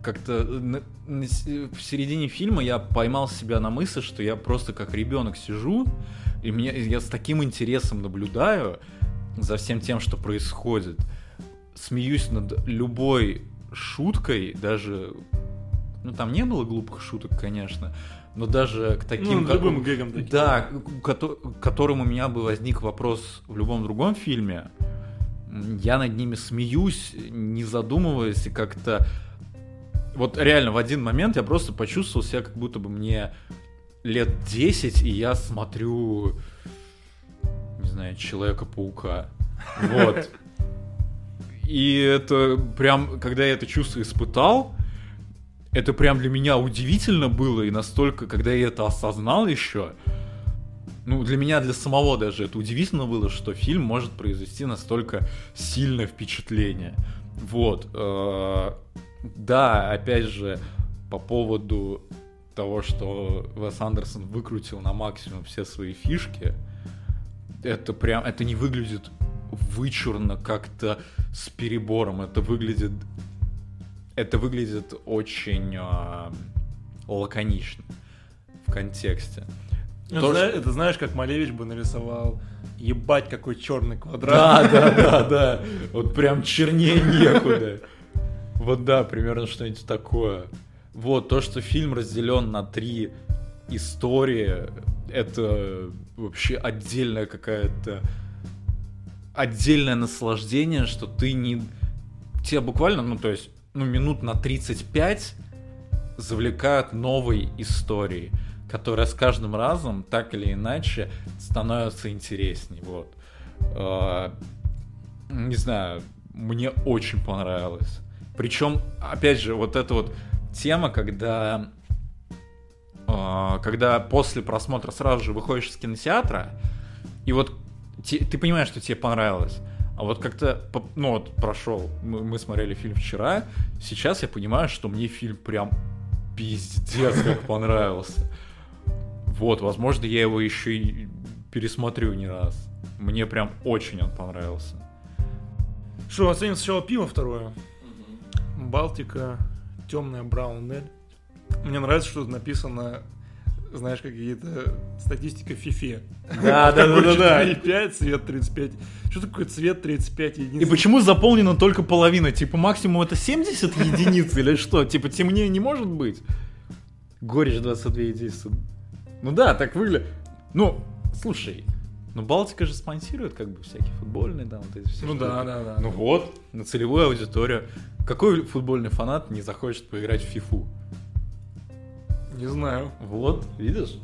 Speaker 2: как-то в середине фильма я поймал себя на мысли, что я просто как ребенок сижу, и мне, я с таким интересом наблюдаю за всем тем, что происходит. Смеюсь над любой шуткой, даже... Ну, там не было глупых шуток, конечно, но даже к таким...
Speaker 1: ну,
Speaker 2: как-
Speaker 1: любым гэгом таким.
Speaker 2: да, к кото- к которым у меня бы возник вопрос в любом другом фильме. Я над ними смеюсь, не задумываясь, и как-то... Вот реально, в один момент я просто почувствовал себя, как будто бы мне лет 10, и я смотрю, не знаю, Человека-паука. Вот. И это прям, когда я это чувство испытал, это прям для меня удивительно было, и настолько, когда я это осознал еще, ну, для меня, для самого даже это удивительно было, что фильм может произвести настолько сильное впечатление. Вот. э, Да, опять же, по поводу того, что Вес Андерсон выкрутил на максимум все свои фишки, это прям, это не выглядит вычурно как-то с перебором, это выглядит, это выглядит очень а, лаконично в контексте.
Speaker 1: Это,
Speaker 2: То,
Speaker 1: зна-
Speaker 2: что-
Speaker 1: это знаешь, как Малевич бы нарисовал ебать какой черный квадрат.
Speaker 2: Да, да, да, да. Вот прям чернее некуда. Вот да, примерно что-нибудь такое. Вот, то, что фильм разделен на три истории, это вообще отдельная какая-то отдельное наслаждение, что ты не... Тебя буквально, ну, то есть, ну, минут на 35 завлекают новой историей, которая с каждым разом, так или иначе, становится интересней, вот. Э, Не знаю, мне очень понравилось. Причем, опять же, вот эта вот тема, когда э, когда после просмотра сразу же выходишь из кинотеатра, и вот те- ты понимаешь, что тебе понравилось. А вот как-то, ну вот прошел, мы, мы смотрели фильм вчера, сейчас я понимаю, что мне фильм прям пиздец как понравился. Вот, возможно, я его еще и пересмотрю не раз. Мне прям очень он понравился.
Speaker 1: Что, оценим сначала пиво второе. Балтика, темная браун эль. Мне нравится, что тут написано, знаешь, какие-то статистика фифе.
Speaker 2: Да, да, да, да, да.
Speaker 1: 4,5, цвет 35. Что такое цвет 35 единиц?
Speaker 2: И почему заполнена только половина? Типа максимум это 70 единиц или что? Типа темнее не может быть? Горечь 22,10. Ну да, так выглядит. Ну, слушай, ну Балтика же спонсирует как бы всякие футбольные, да, вот эти все
Speaker 1: Ну
Speaker 2: штуки.
Speaker 1: да, да, да.
Speaker 2: Ну вот, на целевую аудиторию. Какой футбольный фанат не захочет поиграть в фифу?
Speaker 1: Не знаю.
Speaker 2: Вот, видишь?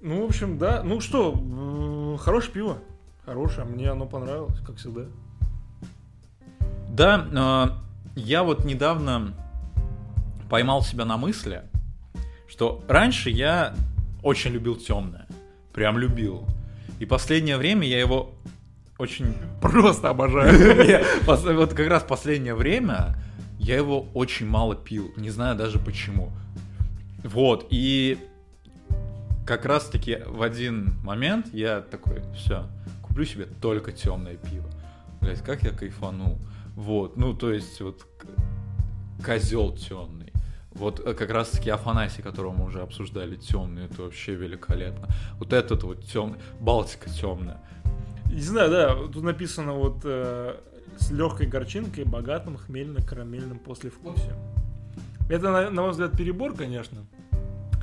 Speaker 1: Ну, в общем, да. Ну что, хорошее пиво. Хорошее, мне оно понравилось, как всегда.
Speaker 2: Да, э, я вот недавно поймал себя на мысли, что раньше я очень любил темное. Прям любил. И последнее время я его очень...
Speaker 1: Просто обожаю.
Speaker 2: Вот как раз последнее время я его очень мало пил. Не знаю даже почему. Вот, и как раз таки в один момент я такой, все, куплю себе только темное пиво. Блять, как я кайфанул. Вот, ну то есть вот козел темный. Вот э, как раз таки Афанасий, которого мы уже обсуждали, темный, это вообще великолепно. Вот этот вот темный, Балтика темная.
Speaker 1: Не знаю, да, тут написано вот э, с легкой горчинкой, богатым хмельно-карамельным послевкусием. Это, на, на мой взгляд, перебор, конечно.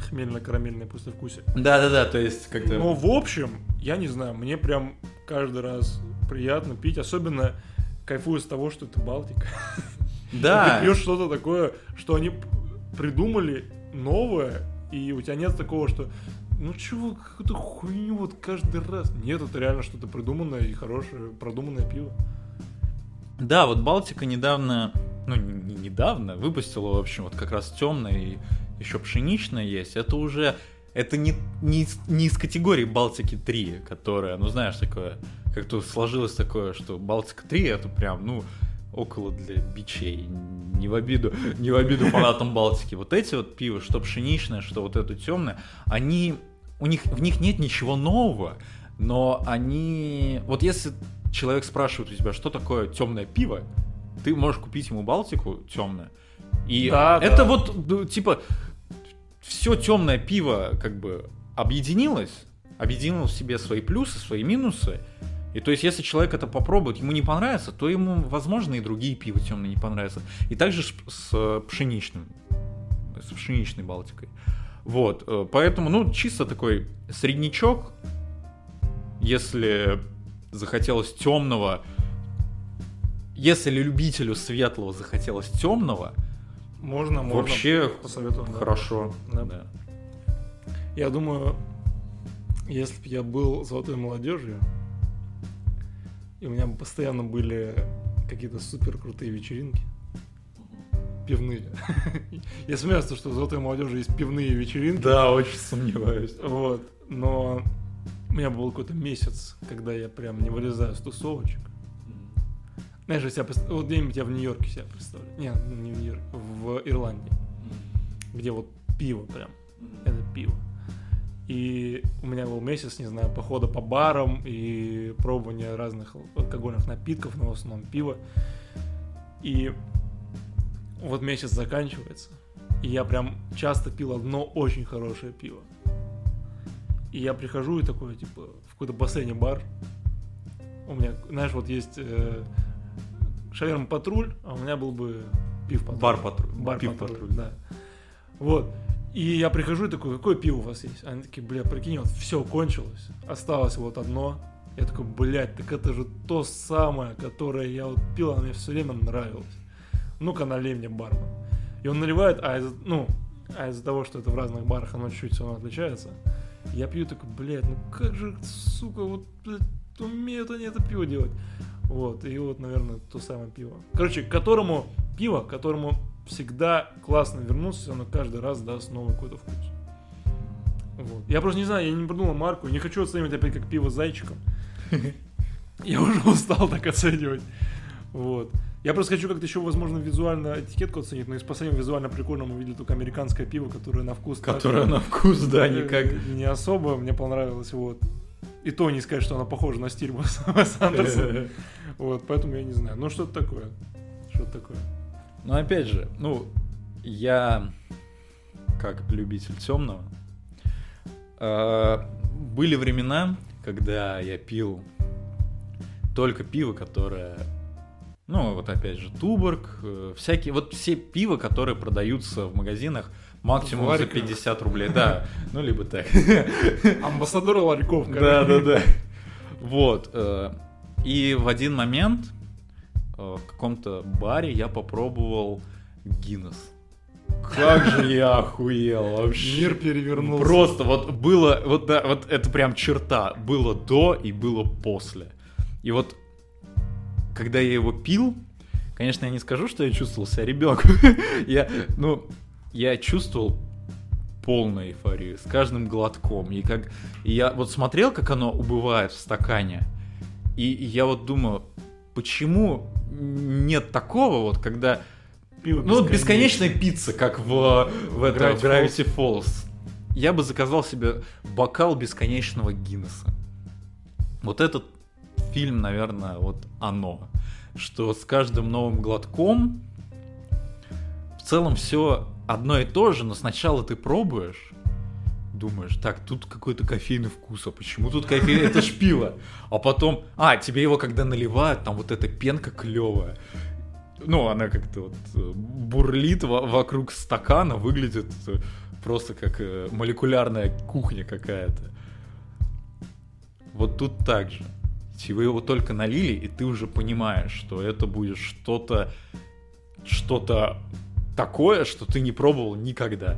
Speaker 1: Хмельно-карамельное послевкусие.
Speaker 2: Да-да-да, то есть как-то...
Speaker 1: Но в общем, я не знаю, мне прям каждый раз приятно пить, особенно кайфую с того, что это Балтика.
Speaker 2: да.
Speaker 1: Ты пьешь что-то такое, что они придумали новое, и у тебя нет такого, что ну чего, какую-то хуйню вот каждый раз. Нет, это реально что-то придуманное и хорошее, продуманное пиво.
Speaker 2: Да, вот Балтика недавно, ну не недавно, выпустила, в общем, вот как раз темное и еще пшеничное есть. Это уже, это не, не, не из категории Балтики 3, которая, ну знаешь, такое, как-то сложилось такое, что Балтика 3 это прям, ну, около для бичей. Не в обиду, не в обиду фанатам Балтики. Вот эти вот пиво, что пшеничное, что вот это темное, они, у них, в них нет ничего нового, но они, вот если человек спрашивает у тебя, что такое темное пиво, ты можешь купить ему Балтику темное. И
Speaker 1: Да,
Speaker 2: это
Speaker 1: да.
Speaker 2: вот, ну, типа, все темное пиво как бы объединилось, объединило в себе свои плюсы, свои минусы. И то есть, если человек это попробует, ему не понравится, то ему, возможно, и другие пива темные не понравятся. И также с, э, пшеничным, с пшеничной Балтикой. Вот, э, поэтому, ну, чисто такой среднячок, если захотелось темного, если любителю светлого захотелось темного,
Speaker 1: Можно, можно
Speaker 2: вообще
Speaker 1: посоветую. да.
Speaker 2: хорошо.
Speaker 1: Да.
Speaker 2: да.
Speaker 1: Я думаю, если бы я был золотой молодежью, и у меня постоянно были какие-то супер крутые вечеринки, пивные. Я смеюсь, то, что в золотой молодежи есть пивные вечеринки.
Speaker 2: Да, очень сомневаюсь.
Speaker 1: Вот. Но у меня был какой-то месяц, когда я прям не вылезаю с тусовочек. Знаешь, я себя представ- вот где-нибудь я в Нью-Йорке себя представляю. Не, ну, не в Нью-Йорке, в Ирландии, где вот пиво прям. Это пиво. И у меня был месяц, не знаю, похода по барам и пробования разных алкогольных напитков, но в основном пива. И вот месяц заканчивается, и я прям часто пил одно очень хорошее пиво. И я прихожу и такой, типа, в какой-то бассейне бар. У меня, знаешь, вот есть э, шаверма патруль, а у меня был бы пив патруль.
Speaker 2: Бар патруль.
Speaker 1: Бар
Speaker 2: пив
Speaker 1: патруль,
Speaker 2: патруль.
Speaker 1: да. Вот. И я прихожу и такой, какое пиво у вас есть? Они такие, бля, прикинь, вот все кончилось. Осталось вот одно. Я такой, блядь, так это же то самое, которое я вот пил, оно мне все время нравилось. Ну-ка, налей мне бармен. И он наливает, а из ну, а из-за того, что это в разных барах, оно чуть-чуть все равно отличается. Я пью такой, блядь, ну как же, сука, вот, блядь, умеют они это пиво делать. Вот, и вот, наверное, то самое пиво. Короче, которому пиво, которому всегда классно вернуться, оно каждый раз даст новый какой-то вкус. Вот. Я просто не знаю, я не придумал марку, не хочу оценивать опять как пиво с зайчиком. Я уже устал так оценивать. Вот. Я просто хочу как-то еще, возможно, визуально этикетку оценить, но из последнего визуально прикольно мы видели только американское пиво, которое на вкус... так,
Speaker 2: Которая на вкус, да,
Speaker 1: э,
Speaker 2: никак.
Speaker 1: Не особо, мне понравилось, вот. И то не сказать, что она похожа на стиль Уэса Уэса Андерсона. Вот, поэтому я не знаю. Ну, что-то такое. Что-то такое.
Speaker 2: Но опять же, ну, я как любитель темного. э, Были времена, когда я пил только пиво, которое Ну, вот опять же, Туборг, э, всякие, вот все пиво, которые продаются в магазинах, максимум за
Speaker 1: Лариках.
Speaker 2: 50 рублей, да, ну, либо так.
Speaker 1: Амбассадор ларьков.
Speaker 2: Да, да, да. Вот. э, И в один момент в каком-то баре я попробовал Гиннес. Как же я охуел вообще.
Speaker 1: Мир перевернулся.
Speaker 2: Просто вот было, вот да, вот это прям черта. Было до и было после. И вот, когда я его пил, конечно, я не скажу, что я чувствовал себя ребенком. Я, ну, я чувствовал полную эйфорию с каждым глотком. И как и я вот смотрел, как оно убывает в стакане. И я вот думаю, почему нет такого вот, когда
Speaker 1: Пиво
Speaker 2: ну, вот бесконечная пицца, как в, в, это,
Speaker 1: Gravity
Speaker 2: Gravity Falls. Я бы заказал себе бокал бесконечного Гиннесса. Вот этот фильм, наверное, вот оно. Что с каждым новым глотком в целом все одно и то же, но сначала ты пробуешь, думаешь, так, тут какой-то кофейный вкус, а почему тут кофейный, это ж пиво. А потом, а, тебе его когда наливают, там вот эта пенка клевая. Ну, она как-то вот э, бурлит во- вокруг стакана, выглядит э, просто как э, молекулярная кухня какая-то. Вот тут так же. Вы его только налили, и ты уже понимаешь, что это будет что-то, что-то такое, что ты не пробовал никогда.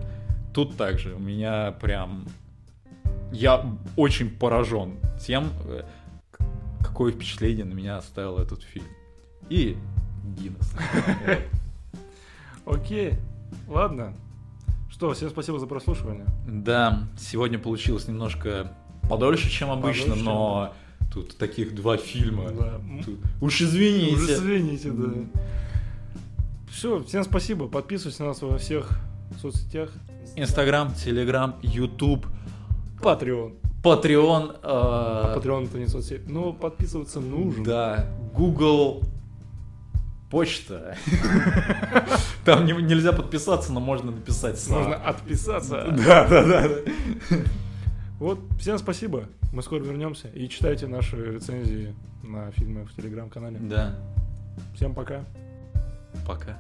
Speaker 2: Тут также у меня прям... Я очень поражен тем, э, какое впечатление на меня оставил этот фильм. И Гиннес.
Speaker 1: Окей. Ладно. Что, всем спасибо за прослушивание.
Speaker 2: Да, сегодня получилось немножко подольше, чем обычно,
Speaker 1: Подольше,
Speaker 2: но тут таких два фильма.
Speaker 1: Да.
Speaker 2: Тут- Уж извините.
Speaker 1: Уже извините, да. Все, всем спасибо. Подписывайтесь на нас во всех соцсетях.
Speaker 2: Инстаграм, Телеграм, Ютуб,
Speaker 1: Patreon.
Speaker 2: Patreon,
Speaker 1: А Patreon это не соцсеть. Но подписываться нужно.
Speaker 2: да, Google, почта. Там не- нельзя подписаться, но можно написать сам.
Speaker 1: Можно отписаться.
Speaker 2: Да, да, да.
Speaker 1: Вот, всем спасибо. Мы скоро вернемся. И читайте наши рецензии на фильмы в телеграм-канале.
Speaker 2: Да,
Speaker 1: Всем пока.
Speaker 2: пока.